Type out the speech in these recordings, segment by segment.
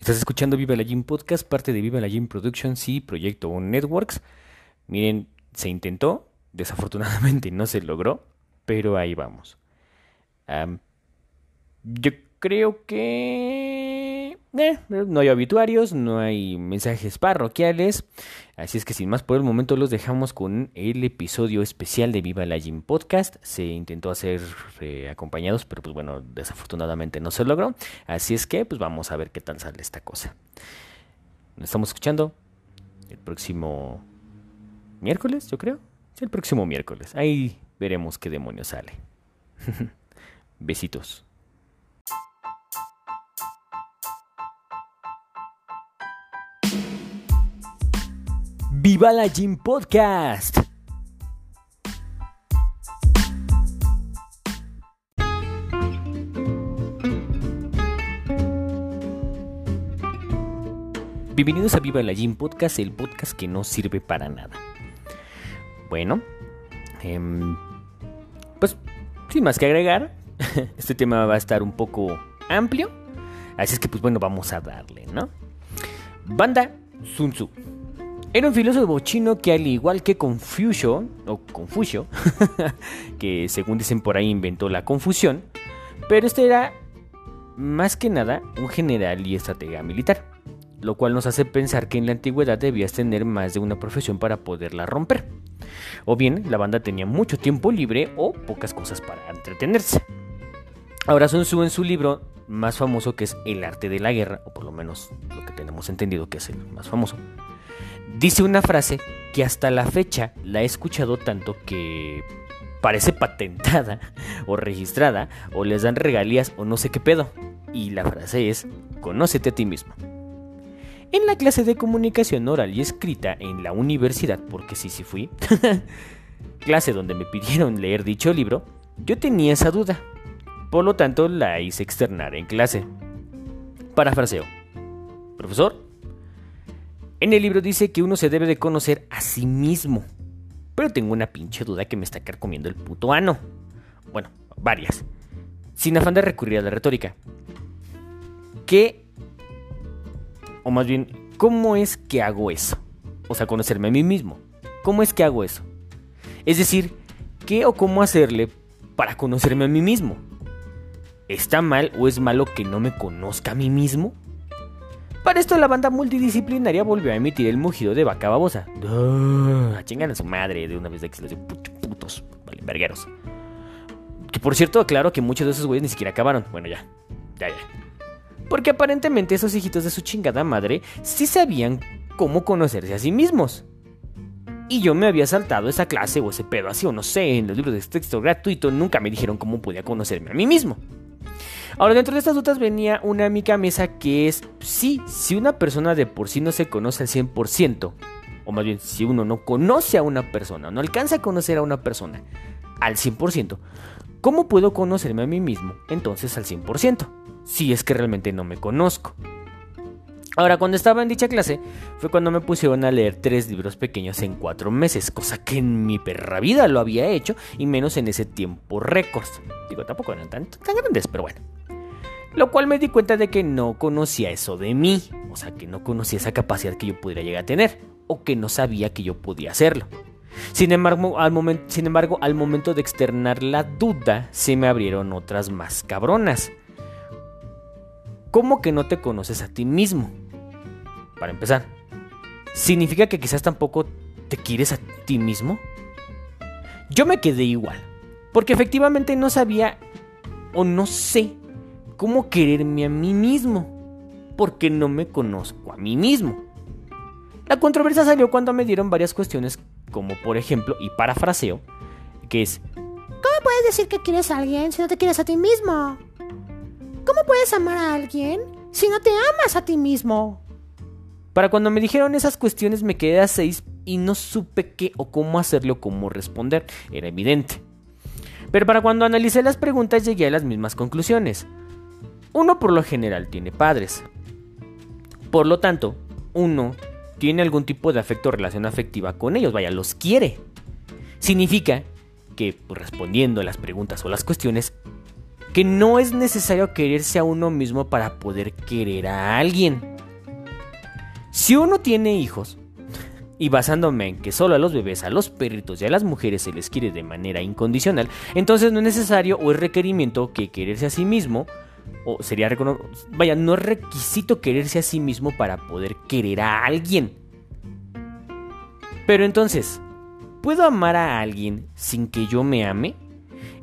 Estás escuchando Viva la Gym Podcast, parte de Viva la Gym Productions y Proyecto Networks. Miren, se intentó, desafortunadamente no se logró, pero ahí vamos. yo creo que eh, no hay obituarios, no hay mensajes parroquiales, así es que sin más por el momento los dejamos con el episodio especial de Viva la Gym Podcast. Se intentó hacer eh, acompañados, pero pues bueno, desafortunadamente no se logró, así es que pues vamos a ver qué tal sale esta cosa. Nos estamos escuchando el próximo miércoles, yo creo. El próximo miércoles. Ahí veremos qué demonios sale. Besitos. Viva la Gym Podcast. Bienvenidos a Viva la Gym Podcast, el podcast que no sirve para nada. Bueno, em, pues sin más que agregar, este tema va a estar un poco amplio, así es que pues bueno, vamos a darle, ¿no? Banda Sun Tzu. Era un filósofo chino que al igual que Confucio, o Confucio, que según dicen por ahí inventó la confusión, pero este era más que nada un general y estratega militar, lo cual nos hace pensar que en la antigüedad debías tener más de una profesión para poderla romper. O bien la banda tenía mucho tiempo libre o pocas cosas para entretenerse. Ahora Sun Tzu en su libro más famoso que es El arte de la guerra, o por lo menos lo que tenemos entendido que es el más famoso, Dice una frase que hasta la fecha la he escuchado tanto que parece patentada o registrada o les dan regalías o no sé qué pedo. Y la frase es, conócete a ti mismo. En la clase de comunicación oral y escrita en la universidad, porque sí, sí fui, clase donde me pidieron leer dicho libro, yo tenía esa duda. Por lo tanto, la hice externar en clase. Parafraseo. Profesor, en el libro dice que uno se debe de conocer a sí mismo. Pero tengo una pinche duda que me está comiendo el puto ano. Bueno, varias. Sin afán de recurrir a la retórica. ¿Qué? O más bien, ¿cómo es que hago eso? O sea, conocerme a mí mismo. ¿Cómo es que hago eso? Es decir, ¿qué o cómo hacerle para conocerme a mí mismo? ¿Está mal o es malo que no me conozca a mí mismo? Para esto la banda multidisciplinaria volvió a emitir el mugido de vaca babosa. a chingan a su madre de una vez de que se los dio putos, vale, vergueros. Que por cierto, claro que muchos de esos güeyes ni siquiera acabaron. Bueno, ya, ya, ya. Porque aparentemente esos hijitos de su chingada madre sí sabían cómo conocerse a sí mismos. Y yo me había saltado esa clase o ese pedo así o no sé, en los libros de texto gratuito nunca me dijeron cómo podía conocerme a mí mismo. Ahora, dentro de estas dudas venía una amiga mesa que es, sí, si una persona de por sí no se conoce al 100%, o más bien si uno no conoce a una persona, no alcanza a conocer a una persona al 100%, ¿cómo puedo conocerme a mí mismo entonces al 100%? Si es que realmente no me conozco. Ahora, cuando estaba en dicha clase, fue cuando me pusieron a leer tres libros pequeños en cuatro meses, cosa que en mi perra vida lo había hecho, y menos en ese tiempo récords. Digo, tampoco eran tan grandes, pero bueno. Lo cual me di cuenta de que no conocía eso de mí, o sea, que no conocía esa capacidad que yo pudiera llegar a tener, o que no sabía que yo podía hacerlo. Sin embargo, al momento, sin embargo, al momento de externar la duda, se me abrieron otras más cabronas. ¿Cómo que no te conoces a ti mismo? Para empezar, ¿significa que quizás tampoco te quieres a ti mismo? Yo me quedé igual, porque efectivamente no sabía o no sé cómo quererme a mí mismo, porque no me conozco a mí mismo. La controversia salió cuando me dieron varias cuestiones, como por ejemplo, y parafraseo, que es, ¿cómo puedes decir que quieres a alguien si no te quieres a ti mismo? ¿Cómo puedes amar a alguien si no te amas a ti mismo? Para cuando me dijeron esas cuestiones me quedé a seis y no supe qué o cómo hacerlo o cómo responder, era evidente. Pero para cuando analicé las preguntas llegué a las mismas conclusiones. Uno por lo general tiene padres. Por lo tanto, uno tiene algún tipo de afecto o relación afectiva con ellos, vaya, los quiere. Significa que, pues, respondiendo a las preguntas o las cuestiones, que no es necesario quererse a uno mismo para poder querer a alguien. Si uno tiene hijos, y basándome en que solo a los bebés, a los perritos y a las mujeres se les quiere de manera incondicional, entonces no es necesario o es requerimiento que quererse a sí mismo, o sería vaya, no es requisito quererse a sí mismo para poder querer a alguien. Pero entonces, ¿puedo amar a alguien sin que yo me ame?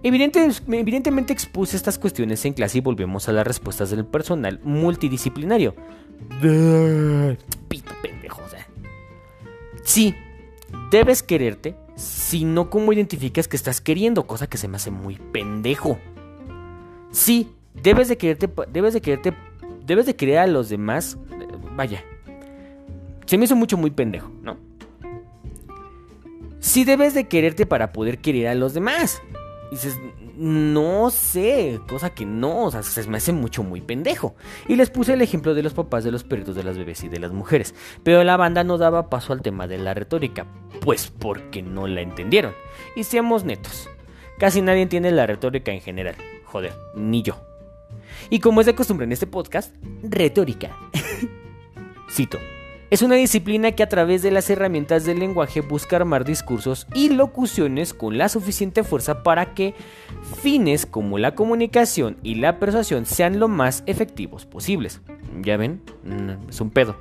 evidentemente expuse estas cuestiones en clase y volvemos a las respuestas del personal multidisciplinario. Pito pendejo, Sí, debes quererte, si no, ¿cómo identificas que estás queriendo? Cosa que se me hace muy pendejo. Sí, debes de quererte, debes de quererte, debes de querer a los demás. Vaya, se me hizo mucho muy pendejo, ¿no? Sí debes de quererte para poder querer a los demás. dices, no sé, cosa que no, o sea, se me hace mucho muy pendejo. Y les puse el ejemplo de los papás de los perritos de las bebés y de las mujeres. Pero la banda no daba paso al tema de la retórica, pues porque no la entendieron. Y seamos netos, casi nadie entiende la retórica en general. Joder, ni yo. Y como es de costumbre en este podcast, retórica. Cito. Es una disciplina que a través de las herramientas del lenguaje busca armar discursos y locuciones con la suficiente fuerza para que fines como la comunicación y la persuasión sean lo más efectivos posibles. ¿Ya ven? Es un pedo.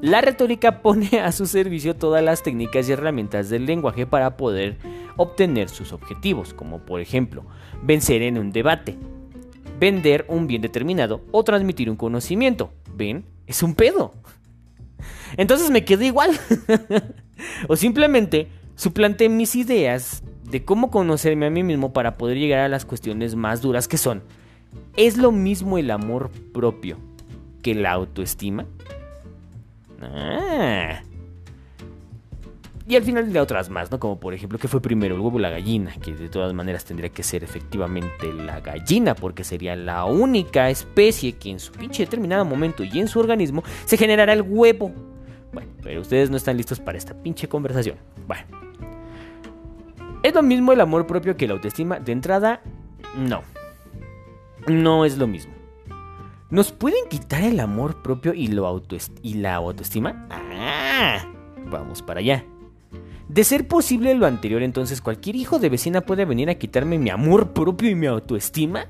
La retórica pone a su servicio todas las técnicas y herramientas del lenguaje para poder obtener sus objetivos, como por ejemplo, vencer en un debate, vender un bien determinado o transmitir un conocimiento. ¿Ven? Es un pedo. Entonces me quedé igual. o simplemente suplanté mis ideas de cómo conocerme a mí mismo para poder llegar a las cuestiones más duras que son. ¿Es lo mismo el amor propio que la autoestima? Ah. Y al final de otras más, ¿no? Como por ejemplo, que fue primero el huevo o la gallina? Que de todas maneras tendría que ser efectivamente la gallina, porque sería la única especie que en su pinche determinado momento y en su organismo se generará el huevo. Bueno, pero ustedes no están listos para esta pinche conversación. Bueno. ¿Es lo mismo el amor propio que la autoestima? De entrada, no. No es lo mismo. ¿Nos pueden quitar el amor propio y, lo y la autoestima? Ah, vamos para allá. De ser posible lo anterior, entonces cualquier hijo de vecina puede venir a quitarme mi amor propio y mi autoestima.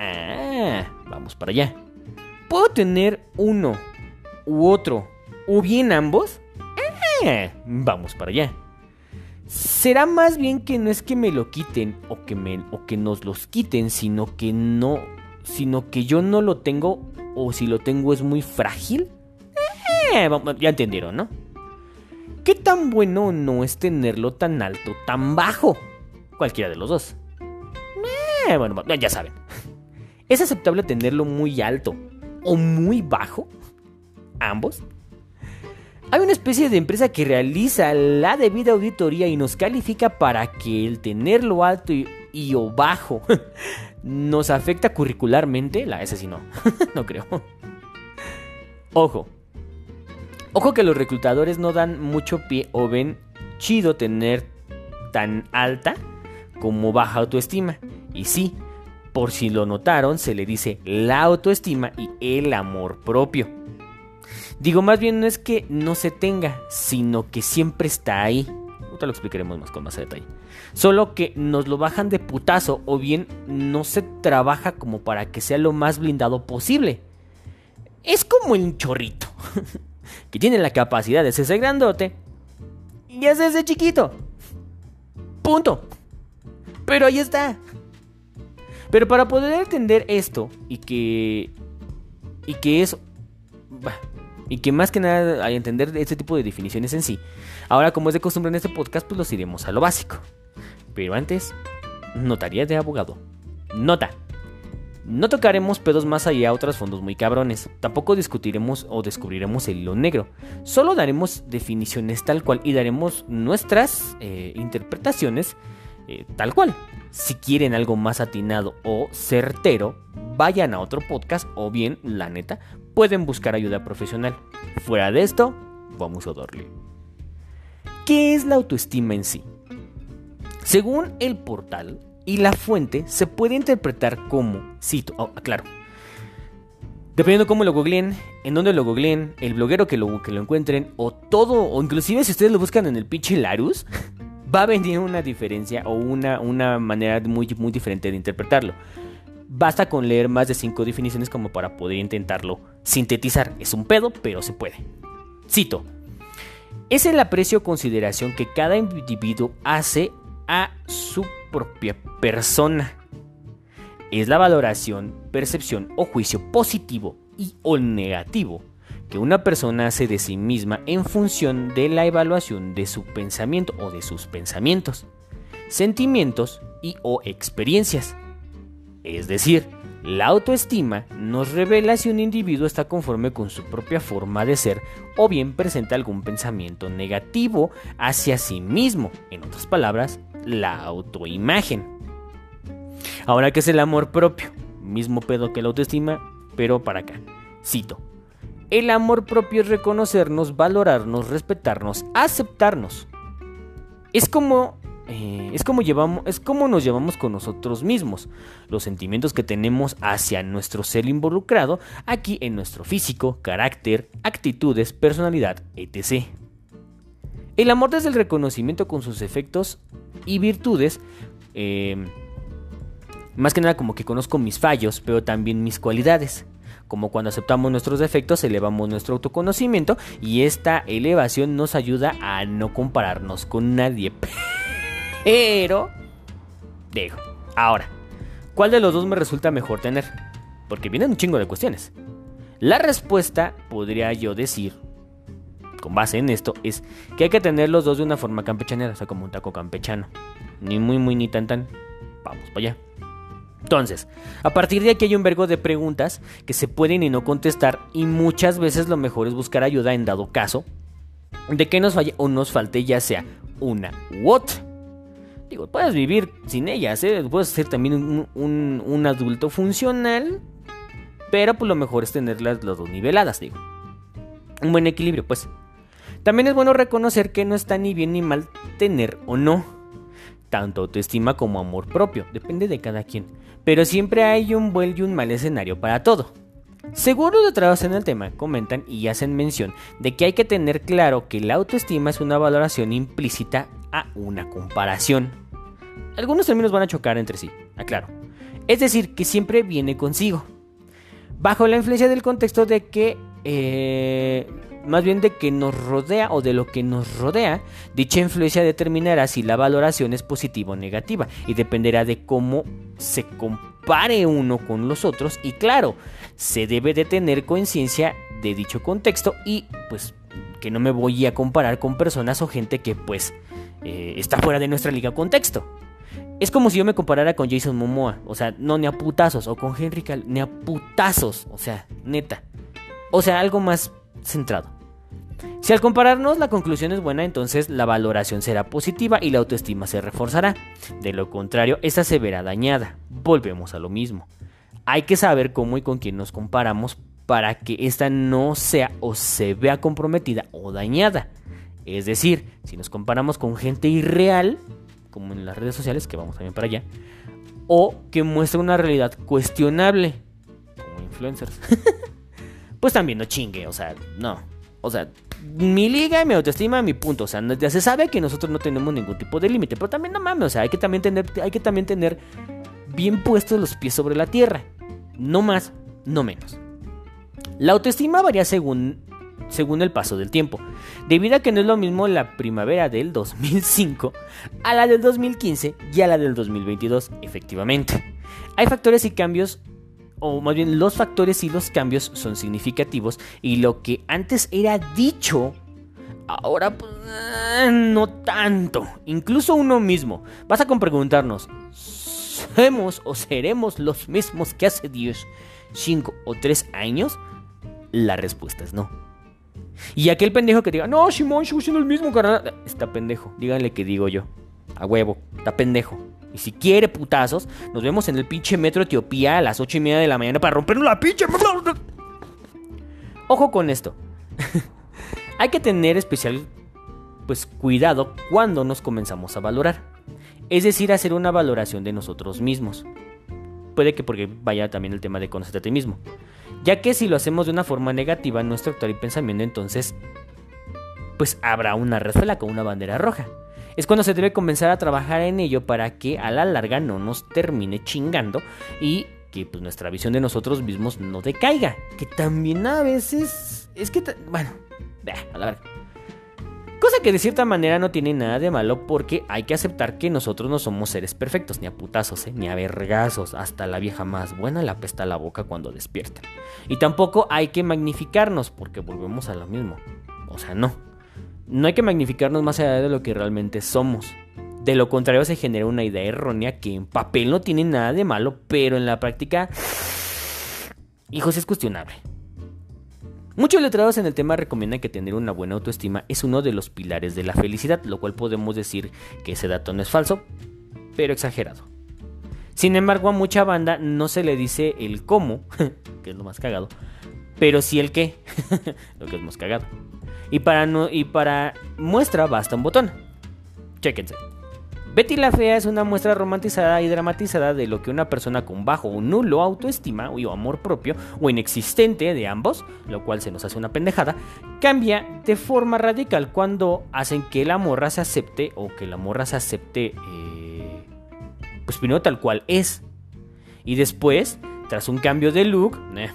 Ah, vamos para allá. ¿Puedo tener uno u otro o bien ambos? Ah, vamos para allá. Será más bien que no es que me lo quiten o que, me, o que nos los quiten, sino que no, sino que yo no lo tengo o si lo tengo es muy frágil. Ah, ya entendieron, ¿no? ¿Qué tan bueno no es tenerlo tan alto, tan bajo? Cualquiera de los dos. Eh, bueno, ya saben. ¿Es aceptable tenerlo muy alto o muy bajo? ¿Ambos? Hay una especie de empresa que realiza la debida auditoría y nos califica para que el tenerlo alto y, o bajo nos afecta curricularmente. La S sí no, no creo. Ojo, Ojo que los reclutadores no dan mucho pie o ven chido tener tan alta como baja autoestima. Y sí, por si lo notaron, se le dice la autoestima y el amor propio. Digo, más bien no es que no se tenga, sino que siempre está ahí. Ahorita lo explicaremos más con más detalle. Solo que nos lo bajan de putazo o bien no se trabaja como para que sea lo más blindado posible. Es como un chorrito. que tiene la capacidad de ser grandote y desde chiquito. Punto. Pero ahí está. Pero para poder entender esto y que y que es y que más que nada al entender este tipo de definiciones en sí, ahora como es de costumbre en este podcast, pues los iremos a lo básico. Pero antes, notaría de abogado. Nota. No tocaremos pedos más allá a otros fondos muy cabrones. Tampoco discutiremos o descubriremos el hilo negro. Solo daremos definiciones tal cual y daremos nuestras eh, interpretaciones eh, tal cual. Si quieren algo más atinado o certero, vayan a otro podcast o bien, la neta, pueden buscar ayuda profesional. Fuera de esto, vamos a darle. ¿Qué es la autoestima en sí? Según el portal, y la fuente se puede interpretar como, cito, oh, claro, Dependiendo cómo lo googleen, en dónde lo googleen, el bloguero que lo, que lo encuentren, o todo, o inclusive si ustedes lo buscan en el pinche Larus, va a venir una diferencia o una, una manera muy, muy diferente de interpretarlo. Basta con leer más de cinco definiciones como para poder intentarlo sintetizar. Es un pedo, pero se puede. Cito. Es el aprecio o consideración que cada individuo hace a su propia persona. Es la valoración, percepción o juicio positivo y o negativo que una persona hace de sí misma en función de la evaluación de su pensamiento o de sus pensamientos, sentimientos y o experiencias. Es decir, la autoestima nos revela si un individuo está conforme con su propia forma de ser o bien presenta algún pensamiento negativo hacia sí mismo, en otras palabras, la autoimagen. Ahora, ¿qué es el amor propio? Mismo pedo que la autoestima, pero para acá. Cito. El amor propio es reconocernos, valorarnos, respetarnos, aceptarnos. Es como eh, es como llevamos, es como nos llevamos con nosotros mismos, los sentimientos que tenemos hacia nuestro ser involucrado aquí en nuestro físico, carácter, actitudes, personalidad, etc. El amor desde el reconocimiento con sus efectos y virtudes, eh, más que nada como que conozco mis fallos, pero también mis cualidades. Como cuando aceptamos nuestros defectos, elevamos nuestro autoconocimiento y esta elevación nos ayuda a no compararnos con nadie. Pero, digo, ahora, ¿cuál de los dos me resulta mejor tener? Porque vienen un chingo de cuestiones. La respuesta, podría yo decir, con base en esto, es que hay que tener los dos de una forma campechanera, o sea, como un taco campechano. Ni muy, muy, ni tan, tan. Vamos para allá. Entonces, a partir de aquí hay un vergo de preguntas que se pueden y no contestar y muchas veces lo mejor es buscar ayuda en dado caso de que nos falle o nos falte ya sea una u otra. Digo, puedes vivir sin ellas, ¿eh? puedes ser también un, adulto funcional, pero pues lo mejor es tenerlas las dos niveladas, digo. Un buen equilibrio, pues. También es bueno reconocer que no está ni bien ni mal tener o no. Tanto autoestima como amor propio, depende de cada quien pero siempre hay un buen y un mal escenario para todo. Seguro de trabajo en el tema, comentan y hacen mención de que hay que tener claro que la autoestima es una valoración implícita a una comparación. Algunos términos van a chocar entre sí, aclaro. Es decir, que siempre viene consigo. Bajo la influencia del contexto de que eh, más bien de que nos rodea o de lo que nos rodea, dicha influencia determinará si la valoración es positiva o negativa y dependerá de cómo se compare uno con los otros y claro, se debe de tener conciencia de dicho contexto y pues que no me voy a comparar con personas o gente que pues eh, está fuera de nuestra liga contexto. Es como si yo me comparara con Jason Momoa, o sea, no ni a putazos, o con Henry Cal, ni a putazos, o sea, neta. O sea, algo más centrado. Si al compararnos la conclusión es buena, entonces la valoración será positiva y la autoestima se reforzará. De lo contrario, esta se verá dañada. Volvemos a lo mismo. Hay que saber cómo y con quién nos comparamos para que esta no sea o se vea comprometida o dañada. Es decir, si nos comparamos con gente irreal, como en las redes sociales, que vamos también para allá, o que muestra una realidad cuestionable, como influencers, pues también no chingue, o sea, no. O sea, mi liga, mi autoestima, mi punto. O sea, ya se sabe que nosotros no tenemos ningún tipo de límite. Pero también no mames, o sea, hay que también tener, hay que también tener bien puestos los pies sobre la tierra. No más, no menos. La autoestima varía según, según el paso del tiempo, debido a que no es lo mismo la primavera del 2005 a la del 2015 y a la del 2022, efectivamente. Hay factores y cambios o más bien los factores y los cambios son significativos y lo que antes era dicho, ahora pues, eh, no tanto. Incluso uno mismo. Vas a con preguntarnos, ¿somos o seremos los mismos que hace 10, 5 o 3 años? La respuesta es no. Y aquel pendejo que diga, no, Simón, sigo siendo el mismo, carnal. Está pendejo. Díganle que digo yo. A huevo. Está pendejo. Y si quiere putazos, nos vemos en el pinche metro Etiopía a las 8 y media de la mañana para rompernos la pinche. Ojo con esto. Hay que tener especial pues cuidado cuando nos comenzamos a valorar. Es decir, hacer una valoración de nosotros mismos. Puede que porque vaya también el tema de conocerte a ti mismo. Ya que si lo hacemos de una forma negativa, nuestro actuar y pensamiento, entonces, pues habrá una red con una bandera roja. Es cuando se debe comenzar a trabajar en ello para que a la larga no nos termine chingando y que pues, nuestra visión de nosotros mismos no decaiga. Que también a veces es que, bueno, a la verdad. Cosa que de cierta manera no tiene nada de malo porque hay que aceptar que nosotros no somos seres perfectos, ni a putazos, ¿eh? ni a vergazos. Hasta la vieja más buena le apesta la boca cuando despierta. Y tampoco hay que magnificarnos porque volvemos a lo mismo. O sea, no. No hay que magnificarnos más allá de lo que realmente somos. De lo contrario se genera una idea errónea que en papel no tiene nada de malo, pero en la práctica, hijos, es cuestionable. Muchos letrados en el tema recomiendan que tener una buena autoestima es uno de los pilares de la felicidad, lo cual podemos decir que ese dato no es falso, pero exagerado. Sin embargo, a mucha banda no se le dice el cómo, que es lo más cagado, pero sí el qué, lo que es más cagado. Y para, y para muestra basta un botón. Chéquense. Betty la Fea es una muestra romantizada y dramatizada de lo que una persona con bajo o nulo autoestima o amor propio o inexistente de ambos, lo cual se nos hace una pendejada, cambia de forma radical cuando hacen que la morra se acepte o que la morra se acepte, eh, pues primero tal cual es. Y después, tras un cambio de look, eh,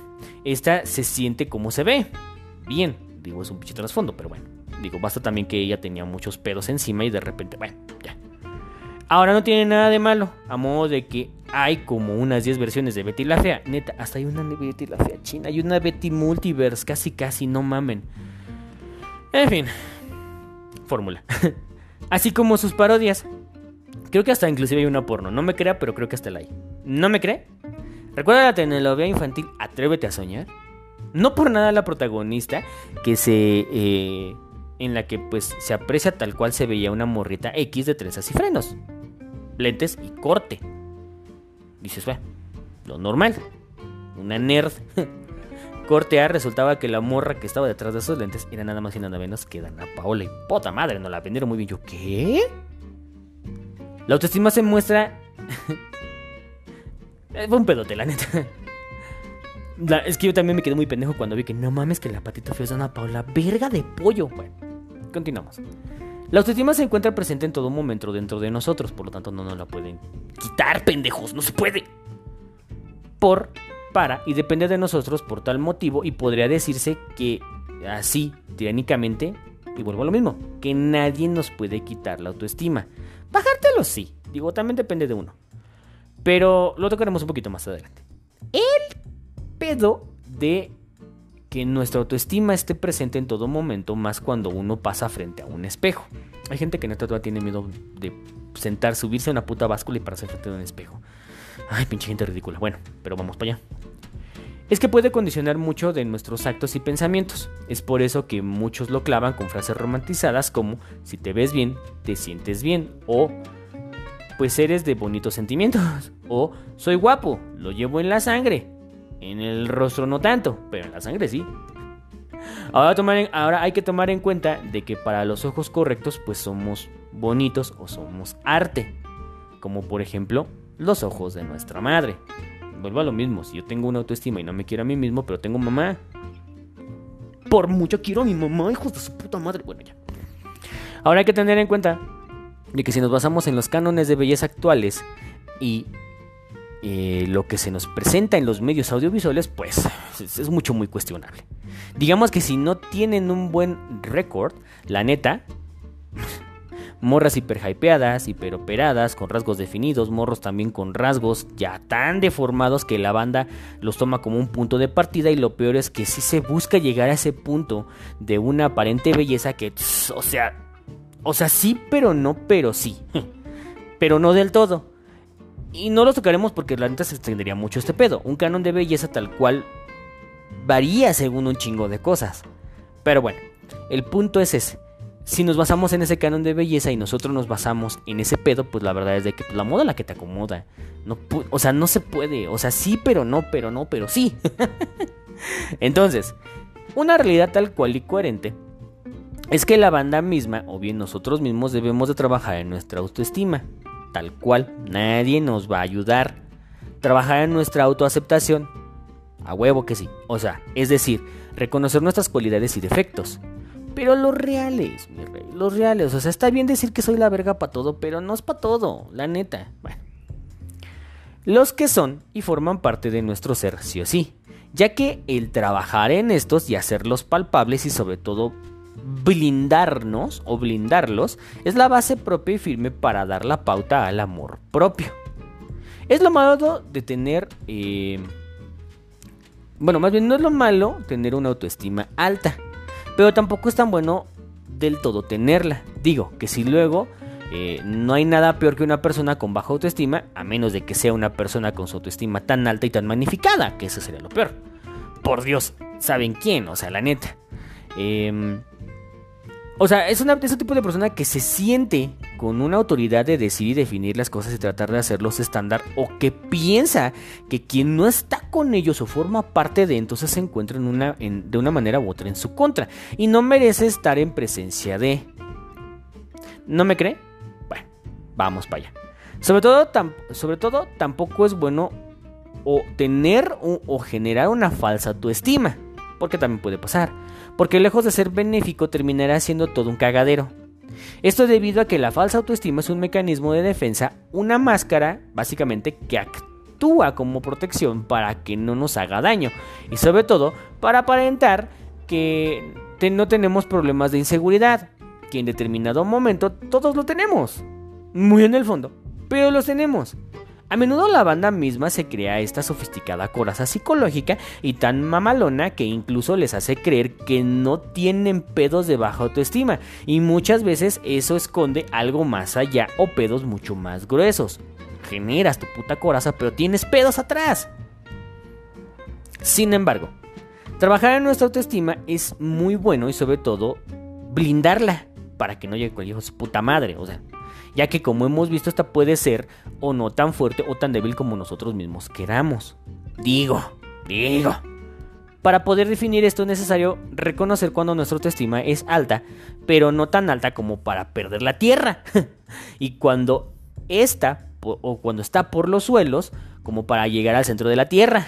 esta se siente como se ve. Bien, digo, es un pinche trasfondo, pero bueno. Digo, basta también que ella tenía muchos pedos encima y de repente, bueno, ya. Ahora no tiene nada de malo, a modo de que hay como unas 10 versiones de Betty la Fea. Neta, hasta hay una Betty la Fea china, hay una Betty Multiverse, casi casi, no mamen. En fin, fórmula. Así como sus parodias. Creo que hasta inclusive hay una porno. No me crea, pero creo que hasta la hay. ¿No me cree? ¿Recuerda la telenovela infantil Atrévete a soñar? No por nada la protagonista que se... Eh, en la que pues se aprecia tal cual se veía una morrita X de trenzas y frenos lentes y corte. Dices, bueno, lo normal. Una nerd. corte A resultaba que la morra que estaba detrás de esos lentes era nada más y nada menos que Dana Paola. Y puta madre, no la vendieron muy bien. Yo, ¿qué? La autoestima se muestra. Fue un pedote, la neta. Es que yo también me quedé muy pendejo cuando vi que no mames que la patita fea es Dana Paola. Verga de pollo. Bueno, continuamos. La autoestima se encuentra presente en todo momento dentro de nosotros, por lo tanto no nos la pueden quitar, pendejos, no se puede. Por, para y depende de nosotros por tal motivo y podría decirse que así, tiránicamente, y vuelvo a lo mismo, que nadie nos puede quitar la autoestima. Bajártelo sí, digo, también depende de uno. Pero lo tocaremos un poquito más adelante. El pedo de que nuestra autoestima esté presente en todo momento, más cuando uno pasa frente a un espejo. Hay gente que neta todavía tiene miedo de sentar, subirse a una puta báscula y pararse frente a un espejo. Ay, pinche gente ridícula. Bueno, pero vamos para allá. Es que puede condicionar mucho de nuestros actos y pensamientos. Es por eso que muchos lo clavan con frases romantizadas como si te ves bien, te sientes bien o pues eres de bonitos sentimientos o soy guapo, lo llevo en la sangre en el rostro no tanto, pero en la sangre sí. Ahora, tomar ahora hay que tomar en cuenta de que para los ojos correctos pues somos bonitos o somos arte. Como por ejemplo los ojos de nuestra madre. Vuelvo a lo mismo, si yo tengo una autoestima y no me quiero a mí mismo, pero tengo mamá. Por mucho quiero a mi mamá, hijos de su puta madre. Bueno, ya. Ahora hay que tener en cuenta de que si nos basamos en los cánones de belleza actuales y eh, lo que se nos presenta en los medios audiovisuales, pues es, mucho muy cuestionable. Digamos que si no tienen un buen récord, la neta, morras hiperhypeadas, hiperoperadas, con rasgos definidos, morros también con rasgos ya tan deformados que la banda los toma como un punto de partida y lo peor es que si se busca llegar a ese punto de una aparente belleza que, o sea, o sea, sí, pero no, pero sí, pero no del todo. Y no lo tocaremos porque la neta se extendería mucho este pedo. Un canon de belleza tal cual varía según un chingo de cosas. Pero bueno, el punto es ese. Si nos basamos en ese canon de belleza y nosotros nos basamos en ese pedo, pues la verdad es de que la moda es la que te acomoda. No, o sea, no se puede. O sea, sí, pero no, pero no, pero sí. Entonces, una realidad tal cual y coherente es que la banda misma, o bien nosotros mismos, debemos de trabajar en nuestra autoestima tal cual. Nadie nos va a ayudar. Trabajar en nuestra autoaceptación. A huevo que sí. O sea, es decir, reconocer nuestras cualidades y defectos. Pero los reales, mi rey, los reales. O sea, está bien decir que soy la verga para todo, pero no es para todo, la neta. Bueno. Los que son y forman parte de nuestro ser, sí o sí. Ya que el trabajar en estos y hacerlos palpables y sobre todo blindarnos o blindarlos es la base propia y firme para dar la pauta al amor propio. Es lo malo de tener... Eh, bueno, más bien no es lo malo tener una autoestima alta, pero tampoco es tan bueno del todo tenerla. Digo que si luego eh, no hay nada peor que una persona con baja autoestima, a menos de que sea una persona con su autoestima tan alta y tan magnificada, que eso sería lo peor. Por Dios, ¿saben quién? O sea, la neta. Eh, o sea, es, una, es un tipo de persona que se siente con una autoridad de decir y definir las cosas y tratar de hacerlos estándar o que piensa que quien no está con ellos o forma parte de entonces se encuentra en una, de una manera u otra en su contra y no merece estar en presencia de... ¿No me cree? Bueno, vamos para allá. Sobre todo, sobre todo tampoco es bueno o tener o generar una falsa autoestima, porque también puede pasar porque lejos de ser benéfico terminará siendo todo un cagadero. Esto debido a que la falsa autoestima es un mecanismo de defensa, una máscara, básicamente, que actúa como protección para que no nos haga daño y sobre todo para aparentar que no tenemos problemas de inseguridad, que en determinado momento todos lo tenemos, muy en el fondo, pero los tenemos. A menudo la banda misma se crea esta sofisticada coraza psicológica y tan mamalona que incluso les hace creer que no tienen pedos de baja autoestima y muchas veces eso esconde algo más allá o pedos mucho más gruesos. Generas tu puta coraza pero tienes pedos atrás. Sin embargo, trabajar en nuestra autoestima es muy bueno y sobre todo blindarla para que no llegue con hijo su puta madre, ya que como hemos visto esta puede ser o no tan fuerte o tan débil como nosotros mismos queramos. Digo, digo. Para poder definir esto es necesario reconocer cuando nuestra autoestima es alta, pero no tan alta como para perder la tierra. y cuando esta o cuando está por los suelos como para llegar al centro de la tierra.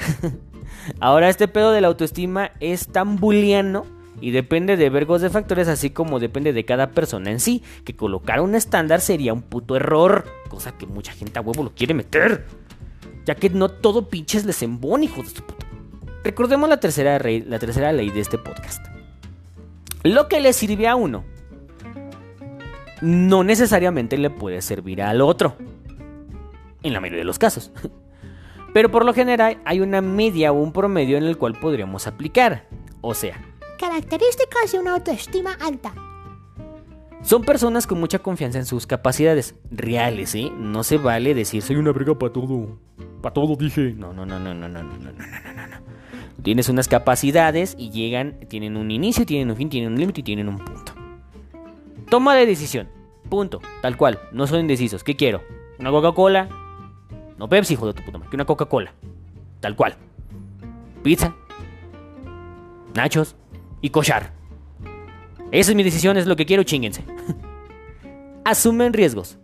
Ahora este pedo de la autoestima es tan buliano y depende de vergos de factores, así como depende de cada persona en sí, que colocar un estándar sería un puto error, cosa que mucha gente a huevo lo quiere meter, ya que no todo pinches les embona, hijos de su puta. Recordemos la tercera, la tercera ley de este podcast. Lo que le sirve a uno, no necesariamente le puede servir al otro, en la mayoría de los casos. Pero por lo general hay una media o un promedio en el cual podríamos aplicar. O sea, Características de una autoestima alta. Son personas con mucha confianza en sus capacidades reales, ¿eh? No se vale decir soy una verga para todo. Para todo dije. No, no, no, no, no, no, no, no, no, no, no. Tienes unas capacidades y llegan, tienen un inicio, tienen un fin, tienen un límite y tienen un punto. Toma de decisión. Punto. Tal cual. No son indecisos. ¿Qué quiero? ¿Una Coca-Cola? No Pepsi, hijo de tu puta madre. Que una Coca-Cola. Tal cual. Pizza. Nachos y cochar. Esa es mi decisión, es lo que quiero, chinguense. Asumen riesgos.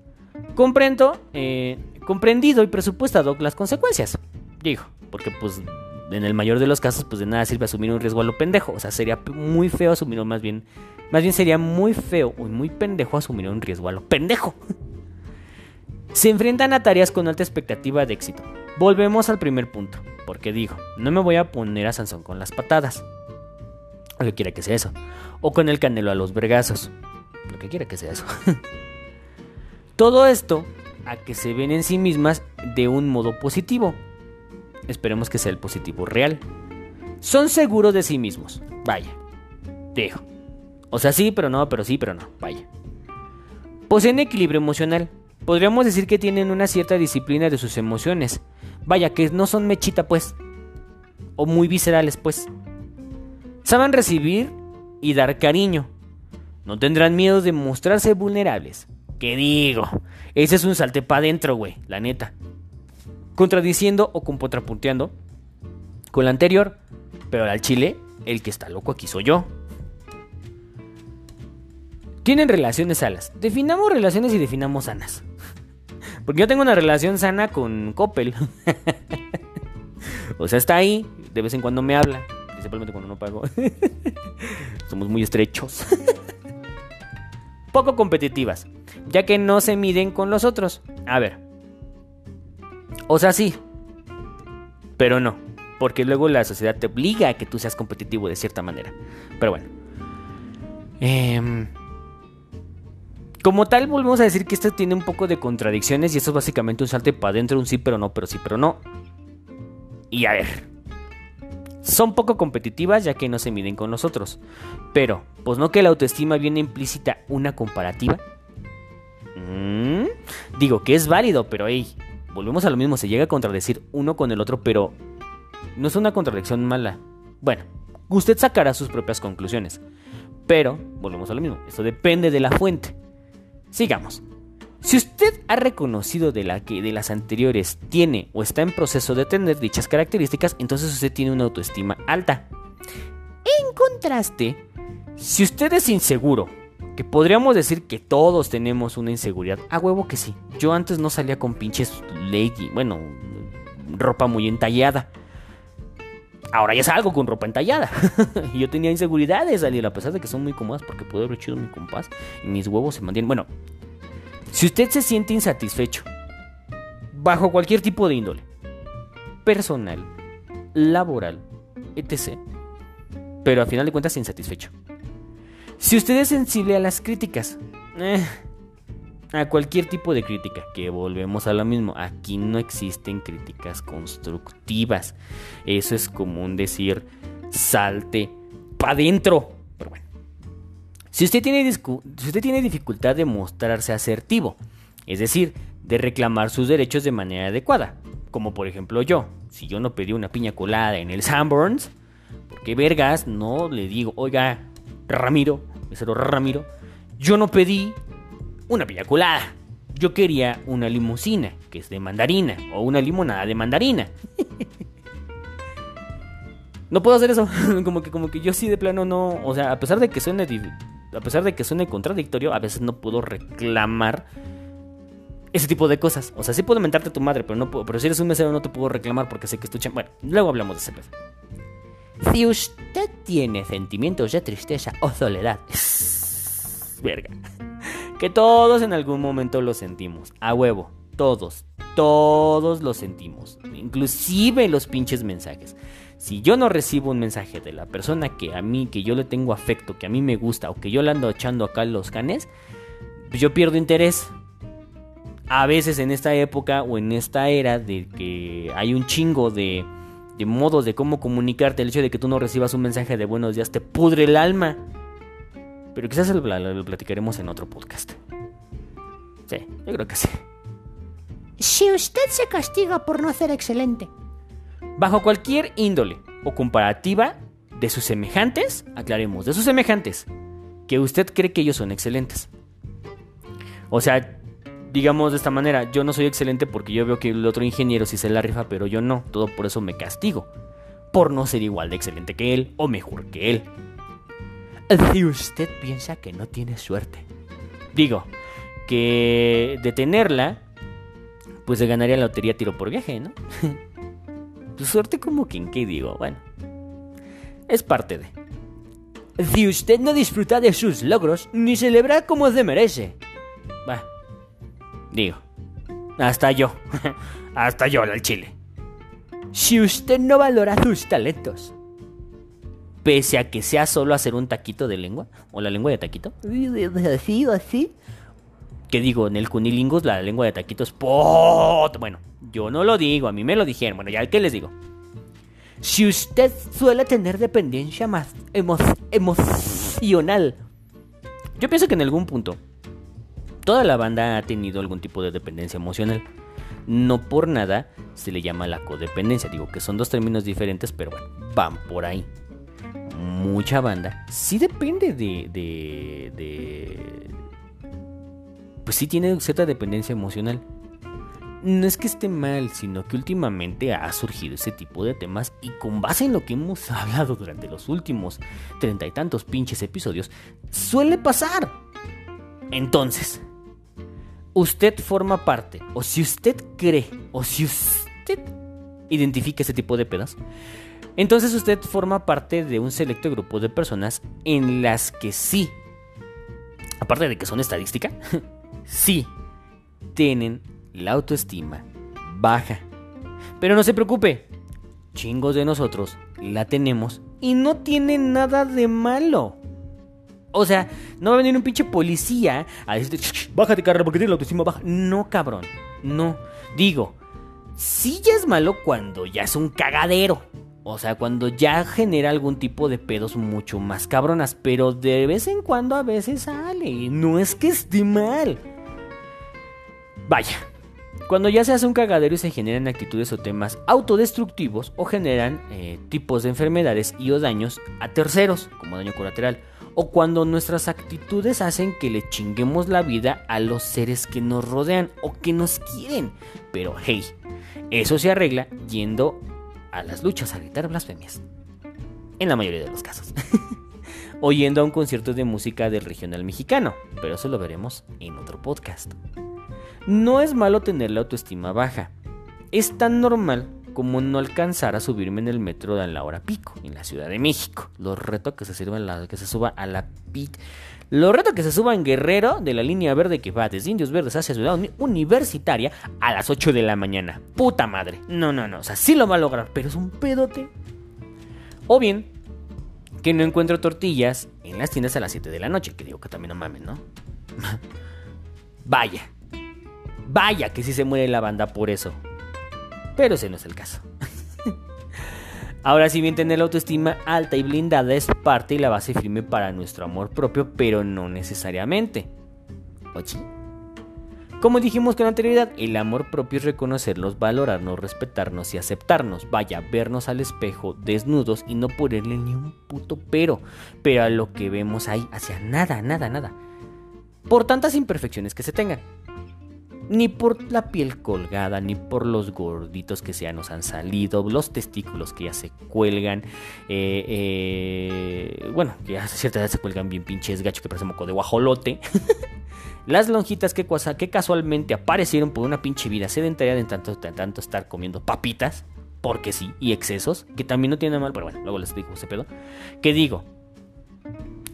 Comprendo, eh, comprendido y presupuestado las consecuencias. Digo, porque pues en el mayor de los casos pues de nada sirve asumir un riesgo a lo pendejo. O sea, sería muy feo asumir, más bien, más bien sería muy feo y muy pendejo asumir un riesgo a lo pendejo. Se enfrentan a tareas con alta expectativa de éxito. Volvemos al primer punto, porque digo, no me voy a poner a Sansón con las patadas. Lo que quiera que sea eso. O con el canelo a los vergazos. Lo que quiera que sea eso. Todo esto a que se ven en sí mismas de un modo positivo. Esperemos que sea el positivo real. Son seguros de sí mismos. Vaya. Dejo. O sea, sí, pero no, pero sí, pero no. Vaya. Poseen equilibrio emocional. Podríamos decir que tienen una cierta disciplina de sus emociones. Vaya, que no son mechita, pues. O muy viscerales, pues. Saben recibir y dar cariño. No tendrán miedo de mostrarse vulnerables. ¿Qué digo? Ese es un salte para adentro, güey, la neta. Contradiciendo o contrapunteando con la anterior, pero al chile, el que está loco aquí soy yo. Tienen relaciones sanas. Definamos relaciones y definamos sanas. Porque yo tengo una relación sana con Coppel. o sea, está ahí, de vez en cuando me habla, principalmente cuando no pago. Somos muy estrechos. Poco competitivas, ya que no se miden con los otros. A ver. O sea, sí. Pero no. Porque luego la sociedad te obliga a que tú seas competitivo de cierta manera. Pero bueno. Eh, como tal, volvemos a decir que esto tiene un poco de contradicciones y esto es básicamente un salte para adentro, un sí pero no, pero sí pero no. Y a ver, son poco competitivas ya que no se miden con nosotros. Pero, pues no que la autoestima viene implícita una comparativa. Mm, digo que es válido, pero hey, volvemos a lo mismo, se llega a contradecir uno con el otro, pero no es una contradicción mala. Bueno, usted sacará sus propias conclusiones. Pero, volvemos a lo mismo, esto depende de la fuente. Sigamos. Si usted ha reconocido de la que de las anteriores tiene o está en proceso de tener dichas características, entonces usted tiene una autoestima alta. En contraste, si usted es inseguro, que podríamos decir que todos tenemos una inseguridad, a huevo que sí. Yo antes no salía con pinches lady, bueno, ropa muy entallada. Ahora ya salgo con ropa entallada. yo tenía inseguridad de salir, a pesar de que son muy cómodas porque puedo haber chido mi compás y mis huevos se mantienen. Bueno, si usted se siente insatisfecho, bajo cualquier tipo de índole, personal, laboral, etc., pero a final de cuentas insatisfecho. Si usted es sensible a las críticas, eh, a cualquier tipo de crítica, que volvemos a lo mismo, aquí no existen críticas constructivas. Eso es común decir, salte para adentro. Si usted, tiene si usted tiene dificultad de mostrarse asertivo, es decir, de reclamar sus derechos de manera adecuada, como por ejemplo yo, si yo no pedí una piña colada en el Sanborns, porque vergas no le digo, oiga, Ramiro, mesero Ramiro, yo no pedí una piña colada. Yo quería una limusina, que es de mandarina, o una limonada de mandarina. no puedo hacer eso, como que como que yo sí de plano no, o sea, a pesar de que suene a pesar de que suene contradictorio, a veces no puedo reclamar ese tipo de cosas. O sea, sí puedo mentarte a tu madre, pero no puedo, pero si eres un mesero no te puedo reclamar porque sé que estoy Bueno, luego hablamos de ese pedo. Si usted tiene sentimientos de tristeza o soledad, verga que todos en algún momento lo sentimos. A huevo. Todos. Todos lo sentimos. Inclusive los pinches mensajes. Si yo no recibo un mensaje de la persona que a mí, que yo le tengo afecto, que a mí me gusta, o que yo le ando echando acá los canes, pues yo pierdo interés. A veces en esta época o en esta era de que hay un chingo de, de modos de cómo comunicarte, el hecho de que tú no recibas un mensaje de buenos días te pudre el alma. Pero quizás lo, lo platicaremos en otro podcast. Sí, yo creo que sí. Si usted se castiga por no ser excelente. Bajo cualquier índole o comparativa de sus semejantes, aclaremos, de sus semejantes, que usted cree que ellos son excelentes. O sea, digamos de esta manera, yo no soy excelente porque yo veo que el otro ingeniero sí se la rifa, pero yo no, todo por eso me castigo, por no ser igual de excelente que él o mejor que él. Si usted piensa que no tiene suerte. Digo, que de tenerla, pues se ganaría la lotería tiro por viaje, ¿no? suerte como que en qué digo, bueno. Es parte de. Si usted no disfruta de sus logros, ni celebra como se merece. Va. Digo. Hasta yo. hasta yo, al chile. Si usted no valora sus talentos, pese a que sea solo hacer un taquito de lengua, o la lengua de taquito. Así, así. Que digo, en el cunilingus la lengua de taquito es. Bueno, yo no lo digo, a mí me lo dijeron. Bueno, ya qué les digo. Si usted suele tener dependencia más emocional, yo pienso que en algún punto toda la banda ha tenido algún tipo de dependencia emocional. No por nada se le llama la codependencia. Digo que son dos términos diferentes, pero bueno, van por ahí mucha banda sí depende de, de, de, Pues sí tiene cierta dependencia emocional. No es que esté mal, sino que últimamente ha surgido ese tipo de temas y con base en lo que hemos hablado durante los últimos treinta y tantos pinches episodios, suele pasar. Entonces, usted forma parte, o si usted cree, o si usted identifica ese tipo de pedas, entonces usted forma parte de un selecto grupo de personas en las que sí, aparte de que son estadística, sí tienen la autoestima baja. Pero no se preocupe, chingos de nosotros la tenemos y no tiene nada de malo. O sea, no va a venir un pinche policía a decirte, bájate carrera porque tienes la autoestima baja. No, cabrón, no. Digo, sí ya es malo cuando ya es un cagadero. O sea, cuando ya genera algún tipo de pedos mucho más cabronas. Pero de vez en cuando a veces sale. No es que esté mal. Vaya, cuando ya se hace un cagadero y se generan actitudes o temas autodestructivos o generan eh, tipos de enfermedades y o daños a terceros, como daño colateral, o cuando nuestras actitudes hacen que le chinguemos la vida a los seres que nos rodean o que nos quieren. Pero hey, eso se arregla yendo a las luchas a gritar blasfemias. En la mayoría de los casos. o yendo a un concierto de música del regional mexicano, pero eso lo veremos en otro podcast. No es malo tener la autoestima baja. Es tan normal como no alcanzar a subirme en el metro a la hora pico en la Ciudad de México. Lo reto que se sirva la, que se suba a la pit. Lo reto que se suba en Guerrero de la línea verde que va desde Indios Verdes hacia Ciudad Universitaria a las 8 de la mañana. Puta madre. No, no, no. O sea, sí lo va a lograr, pero es un pedote. O bien, que no encuentro tortillas en las tiendas a las 7 de la noche. Que digo que también no mames, ¿no? Vaya. Vaya que sí se muere la banda por eso. Pero ese no es el caso. Ahora, si bien tener la autoestima alta y blindada es parte y la base firme para nuestro amor propio, pero no necesariamente. ¿Ochi? Como dijimos con anterioridad, el amor propio es reconocernos, valorarnos, respetarnos y aceptarnos. Vaya, vernos al espejo desnudos y no ponerle ni un puto pero. Pero a lo que vemos ahí, hacia nada, nada, nada. Por tantas imperfecciones que se tengan ni por la piel colgada, ni por los gorditos que ya nos han salido, los testículos que ya se cuelgan, eh, eh, bueno, que a cierta edad se cuelgan bien pinches gachos que parece moco de guajolote. Las lonjitas que, que, casualmente aparecieron por una pinche vida sedentaria de tanto estar comiendo papitas, porque sí, y excesos, que también no tiene mal, pero bueno, luego les digo ese pedo. Que digo,